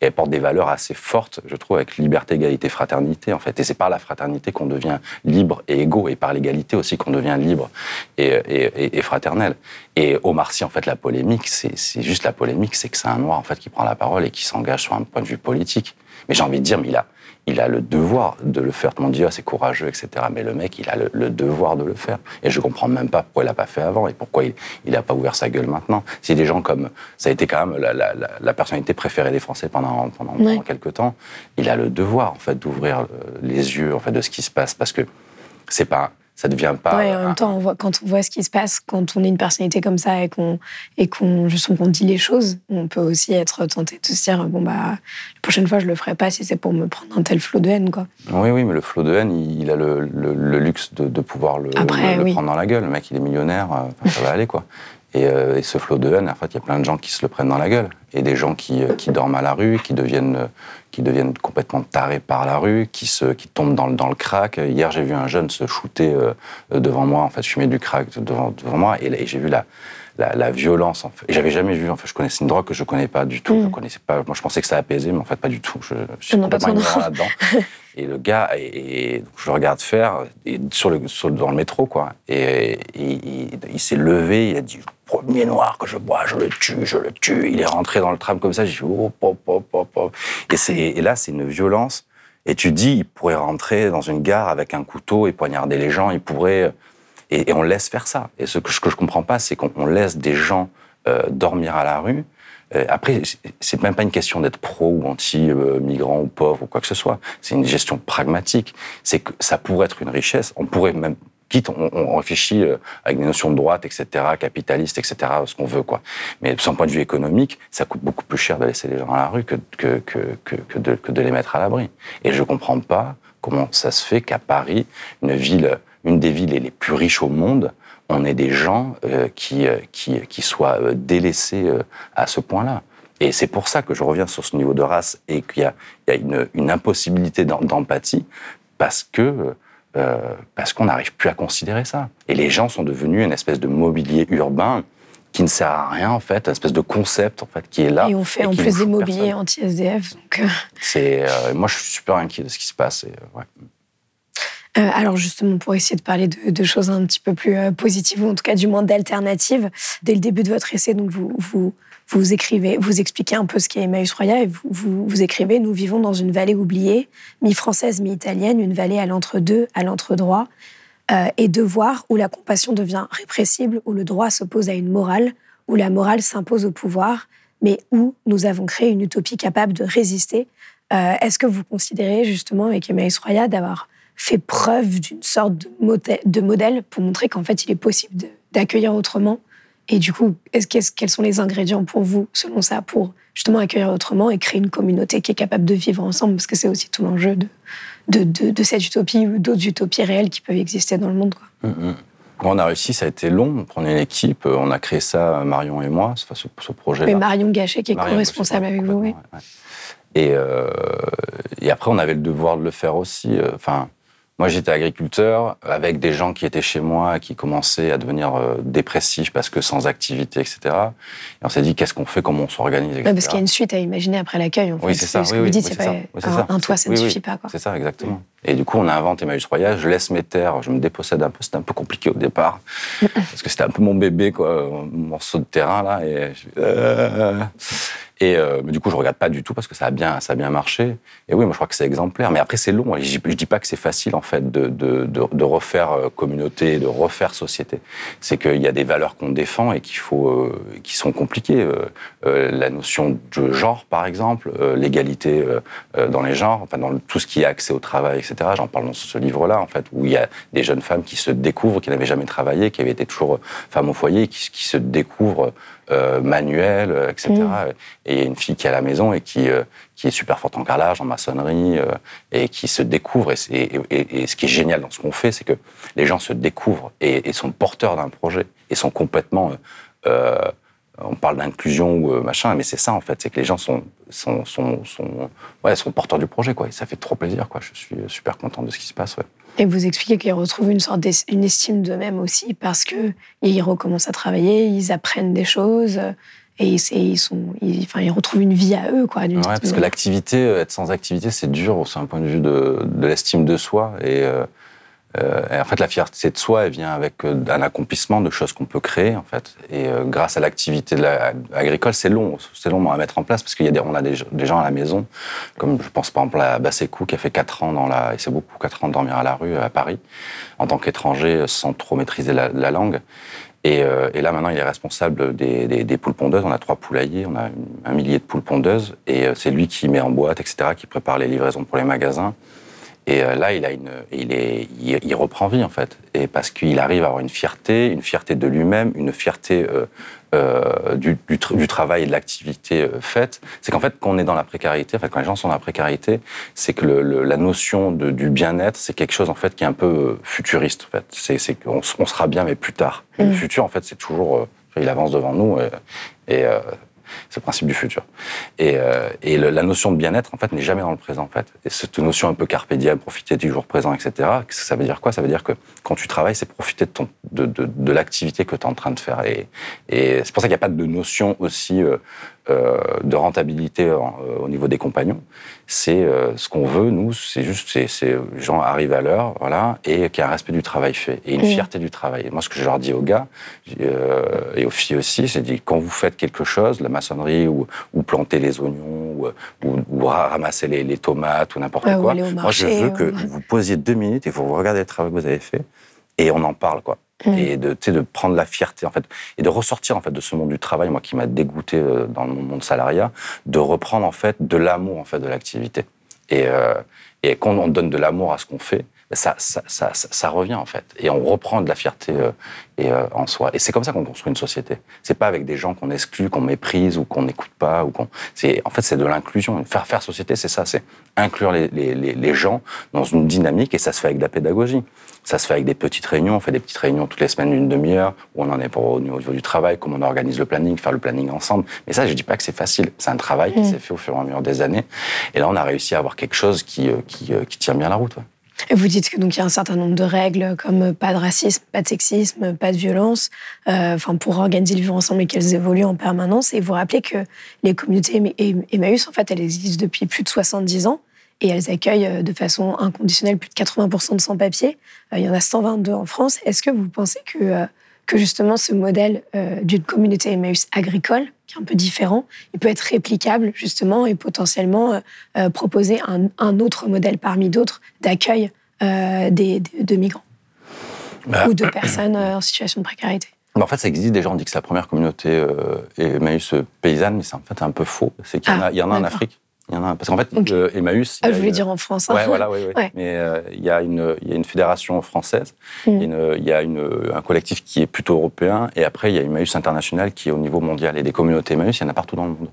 et elle porte des valeurs assez fortes, je trouve, avec liberté, égalité, fraternité, en fait. Et c'est par la fraternité qu'on devient libre et égaux, et par l'égalité aussi qu'on devient libre et, et, et, fraternel. Et Omar Sy, en fait, la polémique, c'est juste la polémique, c'est que c'est un noir en fait qui prend la parole et qui s'engage sur un point de vue politique. Mais j'ai envie de dire, mais il a, il a le devoir de le faire. Tout le monde dit, ah, c'est courageux, etc. Mais le mec, il a le, devoir de le faire. Et je comprends même pas pourquoi il l'a pas fait avant et pourquoi il n'a pas ouvert sa gueule maintenant. Si des gens comme, ça a été quand même la, la, personnalité préférée des Français pendant, pendant, pendant quelques temps, il a le devoir, en fait, d'ouvrir les yeux, en fait, de ce qui se passe parce que c'est pas, ça devient pas. Ouais, en même temps, on voit, quand on voit ce qui se passe, quand on est une personnalité comme ça et qu'on et qu'on qu'on dit les choses, on peut aussi être tenté de se dire bon bah la prochaine fois je le ferai pas si c'est pour me prendre un tel flot de haine quoi. Oui oui, mais le flot de haine, il, a le, le, luxe de, de, pouvoir le, le prendre dans la gueule. Le mec, il est millionnaire, euh, ça va aller quoi. Et, euh, et ce flot de haine, en fait, il y a plein de gens qui se le prennent dans la gueule. Et des gens qui, euh, qui dorment à la rue, qui deviennent, euh, qui deviennent complètement tarés par la rue, qui, se, qui tombent dans, le- dans le crack. Hier, j'ai vu un jeune se shooter devant moi, en fait, fumer du crack devant, devant moi. Et, et j'ai vu la, la, la violence. En fait. J'avais jamais vu, en fait, je connaissais une drogue que je connais pas du tout. Je connaissais pas, moi, je pensais que ça apaisait, mais en fait, pas du tout. Je, je suis complètement ignorant là-dedans. Et le gars, et, je le regarde faire et sur le, sur- dans le métro, quoi. Et, et il, il s'est levé, il a dit Premier noir que je bois, je le tue, je le tue. Il est rentré dans le tram comme ça, j'ai dit Oh, pop, pop, pop, pop. Et, et là, c'est une violence. Et tu dis Il pourrait rentrer dans une gare avec un couteau et poignarder les gens, il pourrait. Et, on laisse faire ça. Et ce que, ce que je comprends pas, c'est qu'on on laisse des gens euh, dormir à la rue. Euh, après, c'est- même pas une question d'être pro ou anti-migrant ou pauvre ou quoi que ce soit. C'est une gestion pragmatique. C'est que ça pourrait être une richesse. On pourrait même, quitte, on, on réfléchit euh, avec des notions de droite, etc., capitaliste, etc., ce qu'on veut, quoi. Mais sans point de vue économique, ça coûte beaucoup plus cher de laisser les gens à la rue que, que, que, que, que de, que de les mettre à l'abri. Et je comprends pas comment ça se fait qu'à Paris, une ville, une des villes les plus riches au monde, on ait des gens euh, qui, euh, qui, qui soient délaissés à ce point-là. Et c'est pour ça que je reviens sur ce niveau de race et qu'il y a, il y a une, une impossibilité d'em- d'empathie parce que euh, parce qu'on n'arrive plus à considérer ça. Et les gens sont devenus une espèce de mobilier urbain qui ne sert à rien en fait, une espèce de concept en fait qui est là. Et on fait en plus des mobiliers anti-SDF. Euh, C'est euh, moi je suis super inquiet de ce qui se passe. Et, ouais. Euh, alors justement, pour essayer de parler de, de choses un petit peu plus euh, positives, ou en tout cas du moins d'alternatives, dès le début de votre essai, donc vous, vous, vous écrivez, vous expliquez un peu ce qu'est Emmaüs Roya et vous, vous, vous écrivez « Nous vivons dans une vallée oubliée, mi-française, mi-italienne, une vallée à l'entre-deux, à l'entre-droit, euh, et devoir où la compassion devient répressible, où le droit s'oppose à une morale, où la morale s'impose au pouvoir, mais où nous avons créé une utopie capable de résister. Euh, Est-ce que vous considérez justement avec Emmaüs Roya d'avoir fait preuve d'une sorte de, modè- de modèle pour montrer qu'en fait, il est possible d'accueillir autrement. Et du coup, est-ce, qu'est-ce- quels sont les ingrédients pour vous, selon ça, pour justement accueillir autrement et créer une communauté qui est capable de vivre ensemble? Parce que c'est aussi tout l'enjeu de, de, de- de cette utopie ou d'autres utopies réelles qui peuvent exister dans le monde. quoi. Mm, mm. Bon, on a réussi, ça a été long. On prenait une équipe, euh, on a créé ça, Marion et moi, enfin, ce, ce projet-là. Mais Marion Gachet, qui est Marion, co-responsable avec vous, oui. complètement, ouais, ouais. Et, euh, et après, on avait le devoir de le faire aussi. euh, Enfin, moi, j'étais agriculteur avec des gens qui étaient chez moi, qui commençaient à devenir euh, dépressifs parce que sans activité, etc. Et on s'est dit, qu'est-ce qu'on fait, comment on s'organise, etc. Parce qu'il y a une suite à imaginer après l'accueil. En Oui, fait. c'est ça. Ce oui, que oui, vous dites, oui, c'est pas Oui, un, ça. un toit, ça ne Oui, oui. suffit pas. Quoi. C'est ça, exactement. Et du coup, on a inventé Emmaüs Roya. Je laisse mes terres, je me dépossède un peu. C'était un peu compliqué au départ. parce que c'était un peu mon bébé, quoi, un morceau de terrain, là. Et, je- euh, et euh, du coup, je regarde pas du tout parce que ça a bien, ça a bien marché. Et oui, moi, je crois que c'est exemplaire. Mais après, c'est long. Je, je dis pas que c'est facile, en fait, de, de, de, de refaire euh, communauté, de refaire société. C'est qu'il y a des valeurs qu'on défend et qu'il faut, euh, qui sont compliquées. Euh, euh, la notion de genre, par exemple, euh, l'égalité dans les genres, enfin, dans tout ce qui est accès au travail, etc. J'en parle dans ce livre-là, en fait, où il y a des jeunes femmes qui se découvrent, qui n'avaient jamais travaillé, qui avaient été toujours femmes au foyer, qui se découvrent euh, manuelles, euh, etc. Et il y a une fille qui est à la maison et qui, euh, qui est super forte en carrelage, en maçonnerie, euh, et qui se découvre. Et, c'est- et- et- et ce qui est génial dans ce qu'on fait, c'est que les gens se découvrent et, sont porteurs d'un projet et sont complètement. on parle d'inclusion ou machin, mais c'est ça en fait, c'est que les gens sont, sont, sont, sont, ouais, sont porteurs du projet, quoi. Et ça fait trop plaisir, quoi. Je suis super content de ce qui se passe, ouais. Et vous expliquez qu'ils retrouvent une sorte une estime d'eux-mêmes aussi parce que ils recommencent à travailler, ils apprennent des choses euh, et ils, et ils sont, ils, enfin, ils retrouvent une vie à eux, quoi. Ouais, parce que l'activité, euh, être sans activité, c'est dur aussi un point de vue de, de l'estime de soi. Et, euh, et en fait, la fierté de soi, elle vient avec euh, un accomplissement de choses qu'on peut créer, en fait. Et euh, grâce à l'activité agricole, c'est long, c'est long à mettre en place parce qu'il y a des, on a des, gens à la maison, comme je pense par exemple à Bassekou qui a fait 4 ans dans la, et c'est beaucoup 4 ans de dormir à la rue à Paris, en tant qu'étranger, sans trop maîtriser la, la langue. Et, euh, là, maintenant, il est responsable des, des, poules pondeuses. On a trois poulaillers, on a un millier de poules pondeuses. Et euh, c'est lui qui met en boîte, etc., qui prépare les livraisons pour les magasins. Et euh, là, il, a une, il, est, il, reprend vie, en fait. Et parce qu'il arrive à avoir une fierté, une fierté de lui-même, une fierté euh, euh, du, du, du travail et de l'activité euh, faite. C'est qu'en fait, quand on est dans la précarité, en fait, quand les gens sont dans la précarité, c'est que le, le- la notion de, du bien-être, c'est quelque chose, en fait, qui est un peu euh, futuriste, en fait. C'est qu'on on sera bien, mais plus tard. Et Le futur, en fait, c'est toujours... euh, il avance devant nous et, et euh, c'est le principe du futur. Et, euh, et la notion de bien-être, en fait, n'est jamais dans le présent, en fait. Et cette notion un peu carpe diem, profiter du jour présent, etc., ça veut dire quoi? Ça veut dire que quand tu travailles, c'est profiter de, de, l'activité que tu es en train de faire. Et, et c'est pour ça qu'il n'y a pas de notion aussi euh, de rentabilité en- euh, au niveau des compagnons. C'est euh, ce qu'on veut, nous, c'est juste, c'est, gens arrivent à l'heure, voilà, et qu'il y a un respect du travail fait, et une Mm. fierté du travail. Et moi, ce que je leur dis aux gars, euh, et aux filles aussi, c'est dit, quand vous faites quelque chose, la maçonnerie, ou, ou planter les oignons, ou, ou- ou ra- ramasser les, les tomates, ou n'importe Ouais, ou quoi, moi, je veux que ouais. vous posiez deux minutes et vous regardez le travail que vous avez fait, et on en parle, quoi. Mm. Et de, de prendre la fierté, en fait, et de ressortir, en fait, de ce monde du travail, moi, qui m'a dégoûté euh, dans mon monde salariat, de reprendre, en fait, de l'amour, en fait, de l'activité. Et, euh, et quand on donne de l'amour à ce qu'on fait, ça, ça, ça, ça, revient, en fait. Et on reprend de la fierté euh, et, euh, en soi. Et c'est comme ça qu'on construit une société. C'est pas avec des gens qu'on exclut, qu'on méprise ou qu'on n'écoute pas. Ou qu'on... En fait, c'est de l'inclusion. Faire faire société, c'est ça. C'est inclure les, les, les, gens dans une dynamique et ça se fait avec de la pédagogie. Ça se fait avec des petites réunions. On fait des petites réunions toutes les semaines d'une demi-heure où on en est pour, au niveau du travail, comment on organise le planning, faire le planning ensemble. Mais ça, je dis pas que c'est facile. C'est un travail qui Mm. s'est fait au fur et à mesure des années. Et là, on a réussi à avoir quelque chose qui, euh, qui, euh, qui tient bien la route. ouais. Vous dites que donc il y a un certain nombre de règles comme euh, pas de racisme, pas de sexisme, pas de violence, euh, enfin pour organiser le vivre ensemble et qu'elles évoluent en permanence. Et vous rappelez que les communautés Emma- Em- Emmaüs, en fait, elles existent depuis plus de 70 ans et elles accueillent euh, de façon inconditionnelle plus de 80% de sans-papiers. Euh, Il y en a 122 en France. Est-ce que vous pensez que que justement ce modèle d'une communauté Emmaüs agricole, qui est un peu différent, il peut être réplicable justement et potentiellement euh, euh, proposer un, un autre modèle parmi d'autres d'accueil euh, des, des- de migrants Bah, ou de personnes en situation de précarité. Mais en fait, ça existe déjà. On dit que c'est la première communauté euh, Emmaüs paysanne, mais c'est en fait un peu faux. C'est qu'il y en a, Ah, y en a en d'accord. Afrique. Il y en a, parce qu'en fait, Ok. euh, Emmaüs. Ah, je voulais une- dire en France. hein. Ouais, voilà, oui, oui. Ouais. Mais euh, il y a une, il y a une fédération française, Mm. il y a, une- il y a une- un collectif qui est plutôt européen, et après il y a Emmaüs international qui est au niveau mondial. Et des communautés Emmaüs, il y en a partout dans le monde.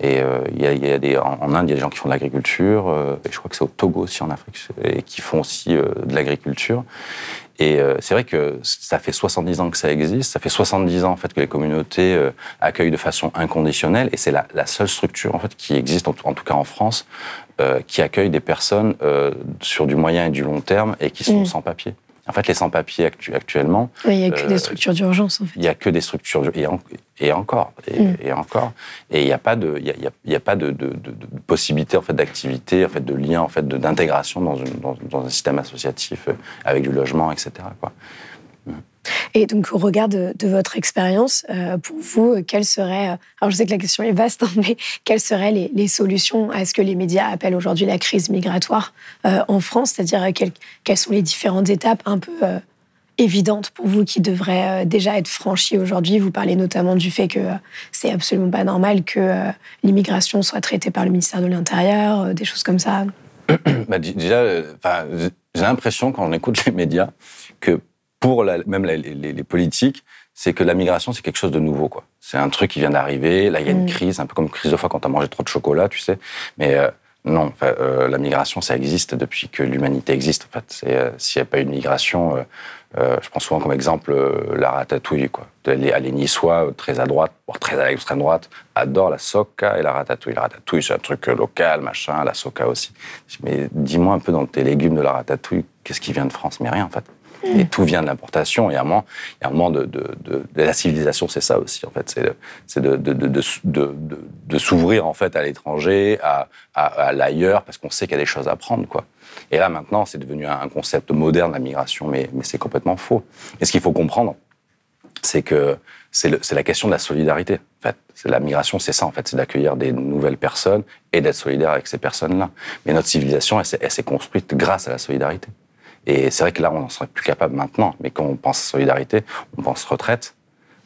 Et euh, il y a, il y a des, en, en Inde, il y a des gens qui font de l'agriculture, euh, et je crois que c'est au Togo aussi en Afrique, et qui font aussi euh, de l'agriculture. Et euh, c'est vrai que ça fait 70 ans que ça existe, ça fait 70 ans en fait que les communautés euh, accueillent de façon inconditionnelle, et c'est la, la seule structure en fait qui existe, en, tout- en tout cas en France, euh, qui accueille des personnes euh, sur du moyen et du long terme et qui sont Mm. sans papier. En fait, les sans papiers actuellement, il n'y a que Euh, des structures d'urgence en fait. il n'y a que des structures et, en- et encore et, Mm. et encore et il n'y a pas de il y a, il y a- il y a pas de, de, de- de possibilité en fait d'activité en fait de lien en fait d'intégration dans, dans un système associatif euh, avec du logement etc quoi. Et donc, au regard de, votre expérience, euh, pour vous, quelles seraient, euh, alors je sais que la question est vaste, hein, mais quelles seraient les, solutions à ce que les médias appellent aujourd'hui la crise migratoire euh, en France? C'est-à-dire, quelles, sont les différentes étapes un peu évidentes pour vous qui devraient déjà être franchies aujourd'hui? Vous parlez notamment du fait que c'est absolument pas normal que l'immigration soit traitée par le ministère de l'Intérieur, des choses comme ça. Bah, déjà j'ai l'impression quand on écoute les médias que pour la- même la- les, les politiques c'est que la migration c'est quelque chose de nouveau quoi. C'est un truc qui vient d'arriver, là il y a une Mm. crise, un peu comme une crise de fois quand tu as mangé trop de chocolat, tu sais. Mais euh, non, euh, la migration, ça existe depuis que l'humanité existe. En fait, euh, s'il n'y a pas eu de migration, je prends souvent comme exemple la ratatouille. Quoi. Les, les Niçois, très à droite, voire très à l'extrême droite, adorent la soca et la ratatouille. La ratatouille, c'est un truc local, machin, la soca aussi. Mais dis-moi un peu dans tes légumes de la ratatouille, qu'est-ce qui vient de France? Mais rien, en fait. Et tout vient de l'importation. Et à un moment, il y a un moment de, de, de- de la civilisation, c'est ça aussi, en fait. C'est, de, s'ouvrir, en fait, à l'étranger, à, à, à l'ailleurs, parce qu'on sait qu'il y a des choses à prendre, quoi. Et là, maintenant, c'est devenu un concept moderne, la migration, mais, mais c'est complètement faux. Et ce qu'il faut comprendre, c'est que c'est, la question de la solidarité. En fait, la migration, c'est ça en fait, c'est d'accueillir des nouvelles personnes et d'être solidaire avec ces personnes-là. Mais notre civilisation, elle, elle s'est construite grâce à la solidarité. Et c'est vrai que là, on n'en serait plus capable maintenant. Mais quand on pense solidarité, on pense retraite,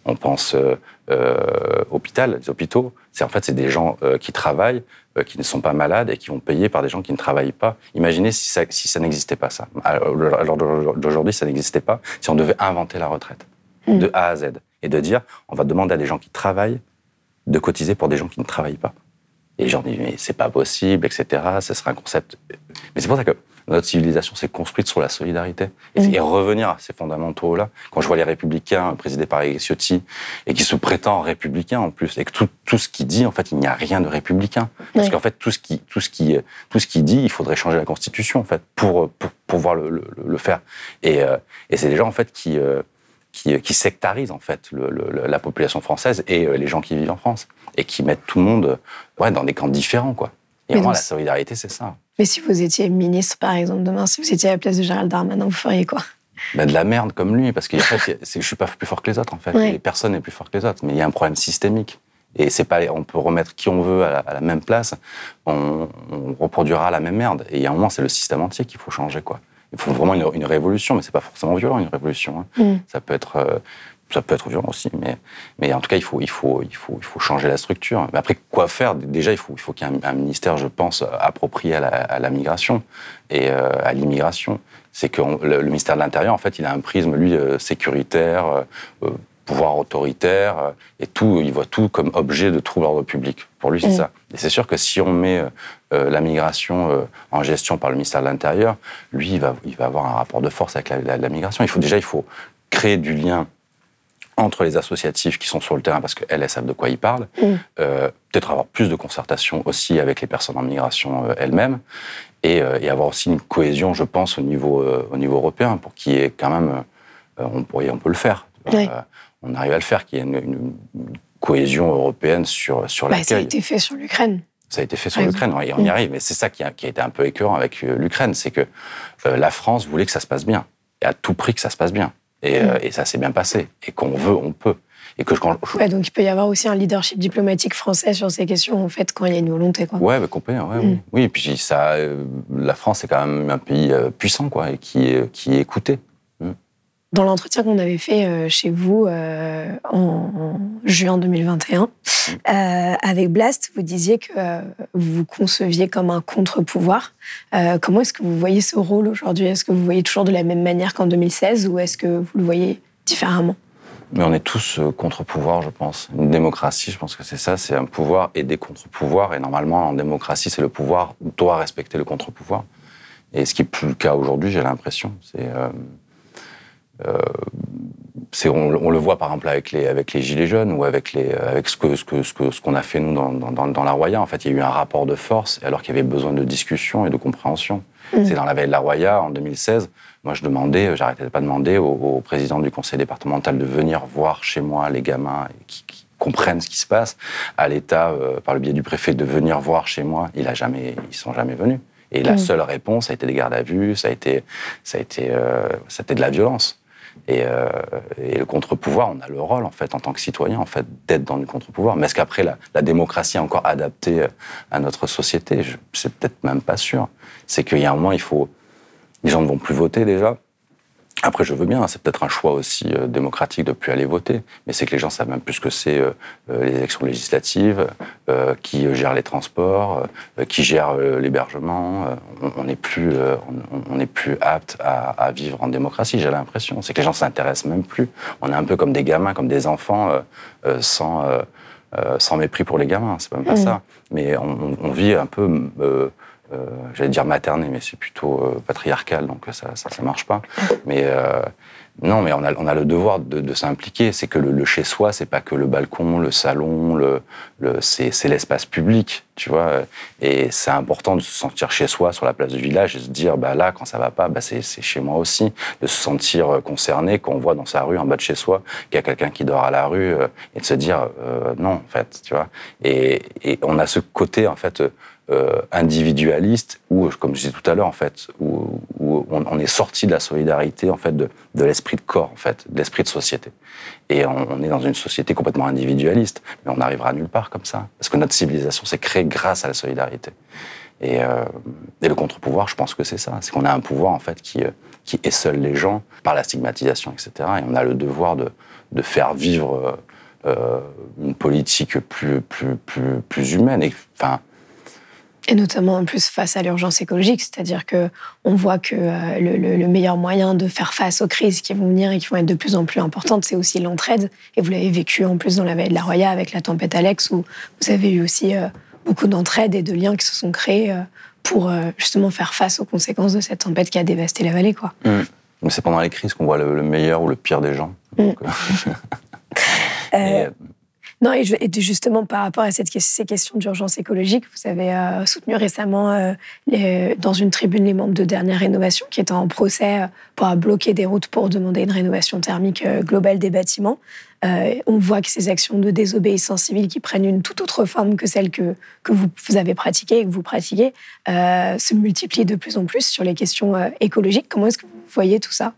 on pense euh, euh, hôpital, les hôpitaux. C'est en fait, c'est des gens euh, qui travaillent, euh, qui ne sont pas malades et qui vont payer par des gens qui ne travaillent pas. Imaginez si ça, si ça n'existait pas ça. Alors alors d'aujourd'hui, ça n'existait pas. Si on devait inventer la retraite Mm. de A à Z et de dire, on va demander à des gens qui travaillent de cotiser pour des gens qui ne travaillent pas. Et les gens disent, mais c'est pas possible, etc. Ce serait un concept. Mais c'est pour ça que Notre civilisation s'est construite sur la solidarité. Et, Mm. et revenir à ces fondamentaux-là, quand je vois les républicains présidés par Ciotti, et qui se prétend républicain en plus, et que tout, tout ce qu'il dit, en fait, il n'y a rien de républicain. Parce Oui. qu'en fait, tout ce qui, tout ce qui, tout ce qu'il dit, il faudrait changer la constitution, en fait, pour, pour pouvoir le, le, le faire. Et, euh, et c'est des gens, en fait, qui, euh, qui, qui sectarisent, en fait, le, le- la population française et euh, les gens qui vivent en France. Et qui mettent tout le monde, euh, ouais, dans des camps différents, quoi. Et vraiment, donc, la solidarité, c'est ça. Mais si vous étiez ministre, par exemple, demain, si vous étiez à la place de Gérald Darmanin, vous feriez quoi? Bah, de la merde comme lui, parce que en fait, c'est- je suis pas plus fort que les autres, en fait. Ouais. Personne n'est plus fort que les autres. Mais il y a un problème systémique. Et c'est pas, on peut remettre qui on veut à la, à la même place, on, on reproduira la même merde. Et il y a un moment, c'est le système entier qu'il faut changer, quoi. Il faut vraiment une, une révolution, mais c'est pas forcément violent, une révolution. hein. Mm. Ça peut être, euh, ça peut être violent aussi, mais, mais en tout cas, il faut, il faut, il faut, il faut changer la structure. Mais après, quoi faire? Déjà, il faut, il faut qu'il y ait un, un ministère, je pense, approprié à la, à la migration et euh, à l'immigration. C'est que on- le, le ministère de l'Intérieur, en fait, il a un prisme, lui, euh, sécuritaire, euh, pouvoir autoritaire, et tout, il voit tout comme objet de trouble à l'ordre public. Pour lui, c'est Mm. ça. Et c'est sûr que si on met euh, la migration euh, en gestion par le ministère de l'Intérieur, lui, il va, il va avoir un rapport de force avec la, la- la migration. Il faut déjà, il faut créer du lien entre les associatifs qui sont sur le terrain, parce qu'elles, elles savent de quoi ils parlent, Mm. euh, peut-être avoir plus de concertation aussi avec les personnes en migration euh, elles-mêmes, et, euh, et avoir aussi une cohésion, je pense, au niveau, au niveau européen, pour qu'il y ait quand même, on, pourrait- on peut le faire, Oui. On arrive à le faire, qu'il y ait une, cohésion européenne sur, sur Bah, Ça a été fait sur l'Ukraine. Ça a été fait sur l'Ukraine, et on y Mm. arrive. Mais c'est ça qui a, qui a été un peu écœurant avec l'Ukraine, c'est que la France voulait que ça se passe bien, et à tout prix que ça se passe bien. Et, euh, et ça s'est bien passé. Et qu'on veut, on peut. Et que je, quand je- Ouais, donc il peut y avoir aussi un leadership diplomatique français sur ces questions, en fait, quand il y a une volonté. Quoi. Ouais, bah, complètement, ouais, Mm. oui. Oui, et puis ça, euh, la France est quand même un pays euh, puissant, quoi, et qui qui est écouté. Dans l'entretien qu'on avait fait euh, chez vous euh, en, en juin 2021, euh, avec Blast, vous disiez que euh, vous vous conceviez comme un contre-pouvoir. Comment est-ce que vous voyez ce rôle aujourd'hui? Est-ce que vous voyez toujours de la même manière qu'en 2016 ou est-ce que vous le voyez différemment? Mais on est tous contre-pouvoir, je pense. Une démocratie, je pense que c'est ça, c'est un pouvoir et des contre-pouvoirs. Et normalement, en démocratie, c'est le pouvoir doit respecter le contre-pouvoir. Et ce qui est plus le cas aujourd'hui, j'ai l'impression. C'est on, on le voit par exemple avec les avec les gilets jaunes ou avec les avec ce que ce que ce que ce qu'on a fait nous dans, dans, dans- la Roya. En fait, il y a eu un rapport de force alors qu'il y avait besoin de discussion et de compréhension. Mm. C'est dans la veille de la Roya en 2016. Moi, je demandais, j'arrêtais pas de demander au, au président du conseil départemental de venir voir chez moi les gamins qui, qui comprennent ce qui se passe. À l'État, euh, par le biais du préfet, de venir voir chez moi. Il a jamais, ils sont jamais venus. Et la Mm. seule réponse, ça a été des gardes à vue, ça a été, ça a été, euh, ça a été de la violence. Et, euh, et le contre-pouvoir, on a le rôle, en fait, en tant que citoyen, en fait, d'être dans le contre-pouvoir. Mais est-ce qu'après, la, démocratie est encore adaptée euh, à notre société? Je- C'est peut-être même pas sûr. C'est qu'il y a un moment, il faut... Les gens ne vont plus voter, déjà. Après, je veux bien, c'est peut-être un choix aussi euh, démocratique de plus aller voter, mais c'est que les gens savent même plus ce que c'est euh, euh, les élections législatives, euh, qui gère les transports, euh, qui gère l'hébergement. on- n'est plus, euh, on- n'est plus apte à, à vivre en démocratie. J'ai l'impression, c'est que les gens s'intéressent même plus. On est un peu comme des gamins, comme des enfants, sans sans mépris pour les gamins. C'est même pas Mhm. ça. Mais on, on- on vit un peu. Euh, j'allais dire materné, mais c'est plutôt euh, patriarcal, donc ça, ça, ça marche pas. Mais euh, non, mais on a, on a le devoir de, de s'impliquer. C'est que le, le chez soi, c'est pas que le balcon, le salon, le, le, c'est, l'espace public, tu vois. Et c'est important de se sentir chez soi sur la place du village et se dire, bah là, quand ça va pas, bah c'est, c'est chez moi aussi. De se sentir euh, concerné quand on voit dans sa rue, en bas de chez soi, qu'il y a quelqu'un qui dort à la rue euh, et de se dire, euh, non, en fait, tu vois. Et, et on a ce côté, en fait, euh, individualiste où, comme je disais tout à l'heure, en fait, où, on, est sorti de la solidarité, en fait, de, l'esprit de corps, en fait, de l'esprit de société. Et on, est dans une société complètement individualiste, mais on n'arrivera nulle part comme ça, parce que notre civilisation s'est créée grâce à la solidarité. Et, euh, le contre-pouvoir, je pense que c'est ça, c'est qu'on a un pouvoir en fait qui, euh, qui seul les gens par la stigmatisation, etc. Et on a le devoir de, de faire vivre une politique plus, plus, plus, plus humaine. Et, enfin, Et notamment en plus face à l'urgence écologique, c'est-à-dire que on voit que euh, le, le- le meilleur moyen de faire face aux crises qui vont venir et qui vont être de plus en plus importantes, c'est aussi l'entraide. Et vous l'avez vécu en plus dans la vallée de la Roya avec la tempête Alex, où vous avez eu aussi euh, beaucoup d'entraide et de liens qui se sont créés euh, pour justement faire face aux conséquences de cette tempête qui a dévasté la vallée. Quoi. Mm. Mais c'est pendant les crises qu'on voit le, le, meilleur ou le pire des gens. Mm. Donc, euh, non, et, justement, par rapport à ces questions d'urgence écologique, vous avez euh, soutenu récemment euh, dans une tribune les membres de Dernière Rénovation qui étaient en procès euh, pour bloquer des routes pour demander une rénovation thermique globale des bâtiments. On voit que ces actions de désobéissance civile qui prennent une toute autre forme que celle que, que vous avez pratiquée et que vous pratiquez se multiplient de plus en plus sur les questions écologiques. Comment est-ce que vous voyez tout ça?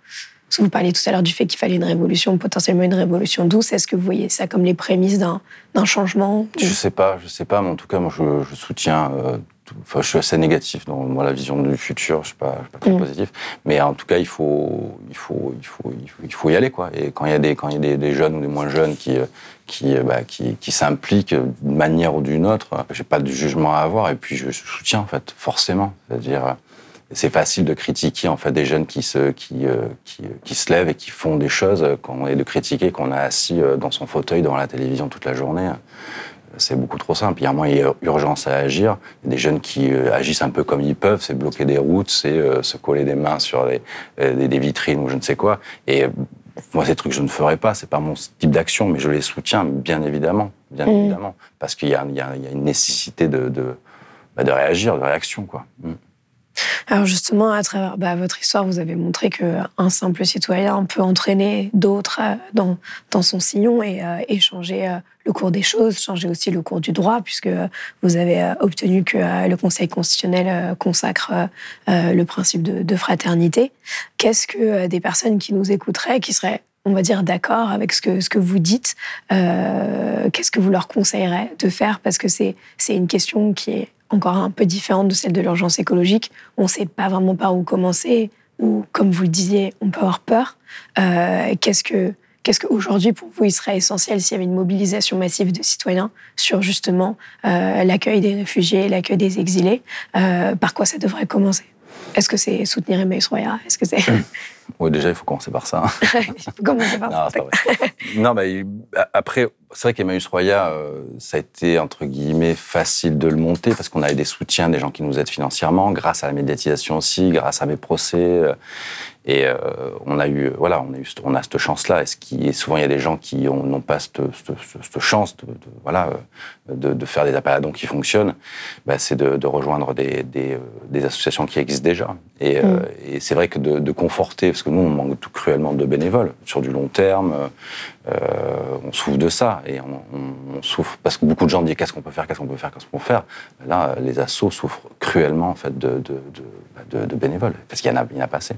Parce que vous parliez tout à l'heure du fait qu'il fallait une révolution, potentiellement une révolution douce. Est-ce que vous voyez ça comme les prémices d'un changement Je sais pas, je sais pas, mais en tout cas, moi, je, je soutiens. Euh, tout, je suis assez négatif dans moi, la vision du futur. Je suis pas, je suis pas très mmh. positif, mais en tout cas, il faut, il faut, il faut, il faut, il faut y aller, quoi. Et quand il y a des, quand il y a des, des jeunes ou des moins jeunes qui, qui, bah, qui, qui s'impliquent d'une manière ou d'une autre, j'ai pas de jugement à avoir. Et puis, je soutiens, en fait, forcément. C'est-à-dire c'est facile de critiquer en fait des jeunes qui se qui, euh, qui, qui, se lèvent et qui font des choses quand, et de critiquer qu'on a assis euh, dans son fauteuil devant la télévision toute la journée. C'est beaucoup trop simple. Il y a a urgence à agir. Il y a des jeunes qui euh, agissent un peu comme ils peuvent, c'est bloquer des routes, c'est euh, se coller des mains sur les, des, des, vitrines ou je ne sais quoi. Et moi, ces trucs, je ne ferai pas. C'est pas mon type d'action, mais je les soutiens, bien évidemment, bien mmh. évidemment, parce qu'il y, y, y, a une nécessité de, de, bah, de réagir, de réaction, quoi. Mmh. Alors justement, à travers bah, votre histoire, vous avez montré qu'un simple citoyen peut entraîner d'autres euh, dans, dans, son sillon et, euh, et changer euh, le cours des choses, changer aussi le cours du droit, puisque vous avez obtenu que le Conseil constitutionnel consacre le principe de, de fraternité. Qu'est-ce que des personnes qui nous écouteraient, qui seraient on va dire, d'accord avec ce que, ce que vous dites, euh, qu'est-ce que vous leur conseillerez de faire? Parce que c'est une question qui est encore un peu différente de celle de l'urgence écologique. On ne sait pas vraiment par où commencer, ou comme vous le disiez, on peut avoir peur. Euh, qu'est-ce que Qu'est-ce qu'aujourd'hui, pour vous, il serait essentiel s'il y avait une mobilisation massive de citoyens sur justement euh, l'accueil des réfugiés, l'accueil des exilés? Euh, Par quoi ça devrait commencer? Est-ce que c'est soutenir Emmaüs Roya Est-ce que c'est Oui, déjà, il faut commencer par ça. il faut commencer par non, ça. non, mais après, c'est vrai qu'Emmaüs Roya, euh, ça a été, entre guillemets, facile de le monter parce qu'on avait des soutiens, des gens qui nous aident financièrement, grâce à la médiatisation aussi, grâce à mes procès. Euh, et euh, on a eu, voilà, on a eu, on a cette chance-là. Et, ce qui, et souvent, il y a des gens qui n'ont pas cette, cette, cette chance de, de voilà, de, de, faire des appels à dons qui fonctionnent. Bah, c'est de, de, rejoindre des, des, des, associations qui existent déjà. Et, mm. et c'est vrai que de, conforter, parce que nous, on manque tout cruellement de bénévoles sur du long terme. Euh, on souffre de ça et on, on, on, souffre parce que beaucoup de gens disent qu'est-ce qu'on peut faire, qu'est-ce qu'on peut faire, qu'est-ce qu'on peut faire? Là, les assos souffrent cruellement en fait de, de bénévoles parce qu'il y en a, il y en a pas assez.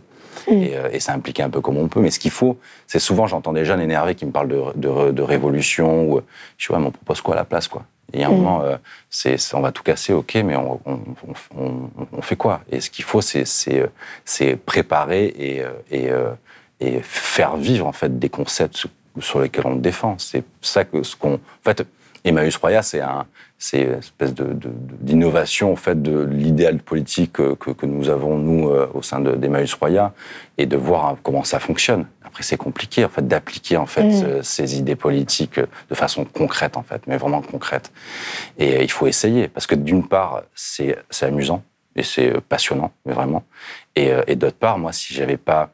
Mmh. Et, euh, et ça implique un peu comme on peut. Mais ce qu'il faut, c'est souvent j'entends des jeunes énervés qui me parlent de, de, de révolution ou je vois, mais on propose quoi à la place quoi? Et il y a un mmh. moment, euh, c'est, on va tout casser, ok, mais on, on, on, on fait quoi? Et ce qu'il faut, c'est, c'est, c'est préparer et, et, et faire vivre en fait des concepts sur lesquels on le défend. C'est ça que ce qu'on. En fait, Emmaüs Roya, c'est un, c'est une espèce de, de, d'innovation en fait de l'idéal politique que, que, nous avons nous euh, au sein d'Emmaüs Roya et de voir comment ça fonctionne. Après, c'est compliqué en fait d'appliquer en fait mmh. ces idées politiques de façon concrète en fait, mais vraiment concrète. Et euh, il faut essayer parce que d'une part, c'est, c'est amusant et c'est passionnant, mais vraiment. Et, euh, et d'autre part, moi, si j'avais pas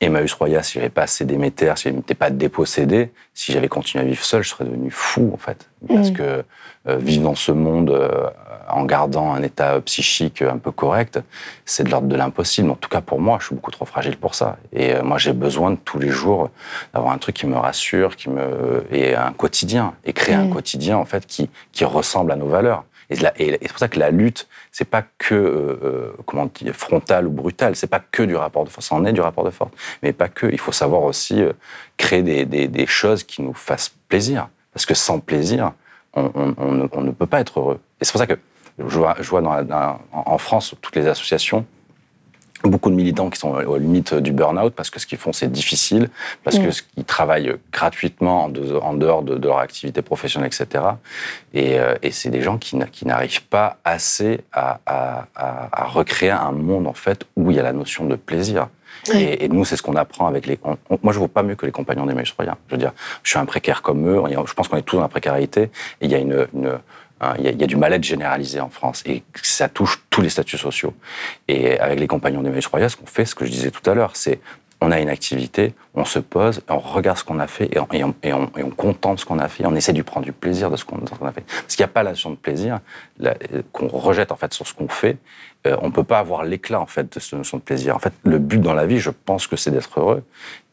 Emmaüs Roya, si j'avais pas assez Déméter, si je n'étais pas dépossédé, si j'avais continué à vivre seul, je serais devenu fou, en fait. Parce mmh. que euh, vivre dans ce monde euh, en gardant un état psychique un peu correct, c'est de l'ordre de l'impossible. En tout cas, pour moi, je suis beaucoup trop fragile pour ça. Et euh, moi, j'ai besoin de tous les jours d'avoir un truc qui me rassure, qui me et un quotidien, et créer mmh. un quotidien en fait qui qui ressemble à nos valeurs. Et, c'est pour ça que la lutte, c'est pas que euh, euh, comment dire, frontal ou brutal, c'est pas que du rapport de force. Ça en est du rapport de force, mais pas que. Il faut savoir aussi euh, créer des, choses qui nous fassent plaisir, parce que sans plaisir, on, ne peut pas être heureux. Et c'est pour ça que je vois, dans la, en France toutes les associations beaucoup de militants qui sont aux limites du burn-out parce que ce qu'ils font c'est difficile, parce mmh. qu'ils travaillent gratuitement en, dehors de, leur activité professionnelle, etc. Et, euh, et c'est des gens qui, n'arrivent pas assez à, à, à, recréer un monde en fait où il y a la notion de plaisir. Oui. Et, et, nous, c'est ce qu'on apprend avec les. On, on, moi, je ne vaux pas mieux que les compagnons des Je veux dire, je suis un précaire comme eux. Je pense qu'on est tous dans la précarité. Et il y a une, une Hein, Il y, a- il y a du mal-être généralisé en France et ça touche tous les statuts sociaux. Et avec les compagnons d'Emmaüs Royal, ce qu'on fait, ce que je disais tout à l'heure, c'est on a une activité, on se pose, on regarde ce qu'on a fait et on, et on, et on- contemple ce qu'on a fait, on essaie de prendre du plaisir de ce qu'on a fait. Parce qu'il n'y a pas la notion de plaisir la- qu'on rejette en fait sur ce qu'on fait. Euh, on peut pas avoir l'éclat en fait de cette notion de plaisir. En fait, le but dans la vie, je pense que c'est d'être heureux.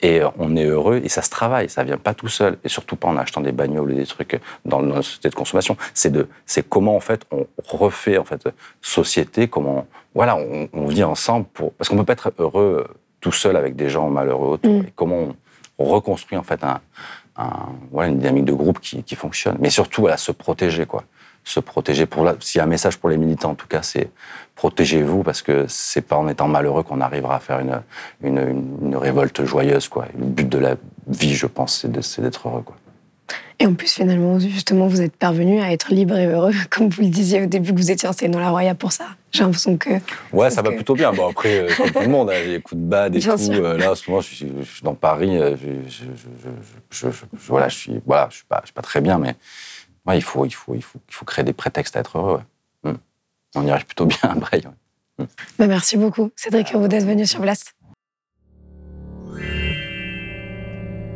Et euh, on est heureux et ça se travaille, ça vient pas tout seul. Et surtout pas en achetant des bagnoles et des trucs dans notre société de consommation. C'est de, c'est comment en fait on refait en fait société, comment voilà on, on vit ensemble pour parce qu'on peut pas être heureux tout seul avec des gens malheureux autour. Mm. Et comment on, on reconstruit en fait un, un- voilà, une dynamique de groupe qui, qui fonctionne. Mais surtout voilà, se protéger quoi. Se protéger pour s'il y a un message pour les militants en tout cas c'est protégez-vous parce que c'est pas en étant malheureux qu'on arrivera à faire une, une, une- une révolte joyeuse quoi. Le but de la vie je pense c'est d'être heureux quoi. Et en plus, finalement, justement, vous êtes parvenu à être libre et heureux, comme vous le disiez au début que vous étiez installé dans la Roya pour ça. J'ai l'impression que. Ouais, ça va plutôt bien. Bon, après, euh, comme tout le monde, hein, les coups de Bien tout. sûr. euh, là, en ce moment, je suis, je suis dans Paris. euh, Je, je, voilà, je suis, voilà, je suis pas, je suis pas très bien, mais ouais, il faut, il faut, il faut, il faut créer des prétextes à être heureux. ouais. Mm. On y arrive plutôt bien à Breil. ouais. Bah, merci beaucoup, Cédric Herbeau, d'être venu sur Blast.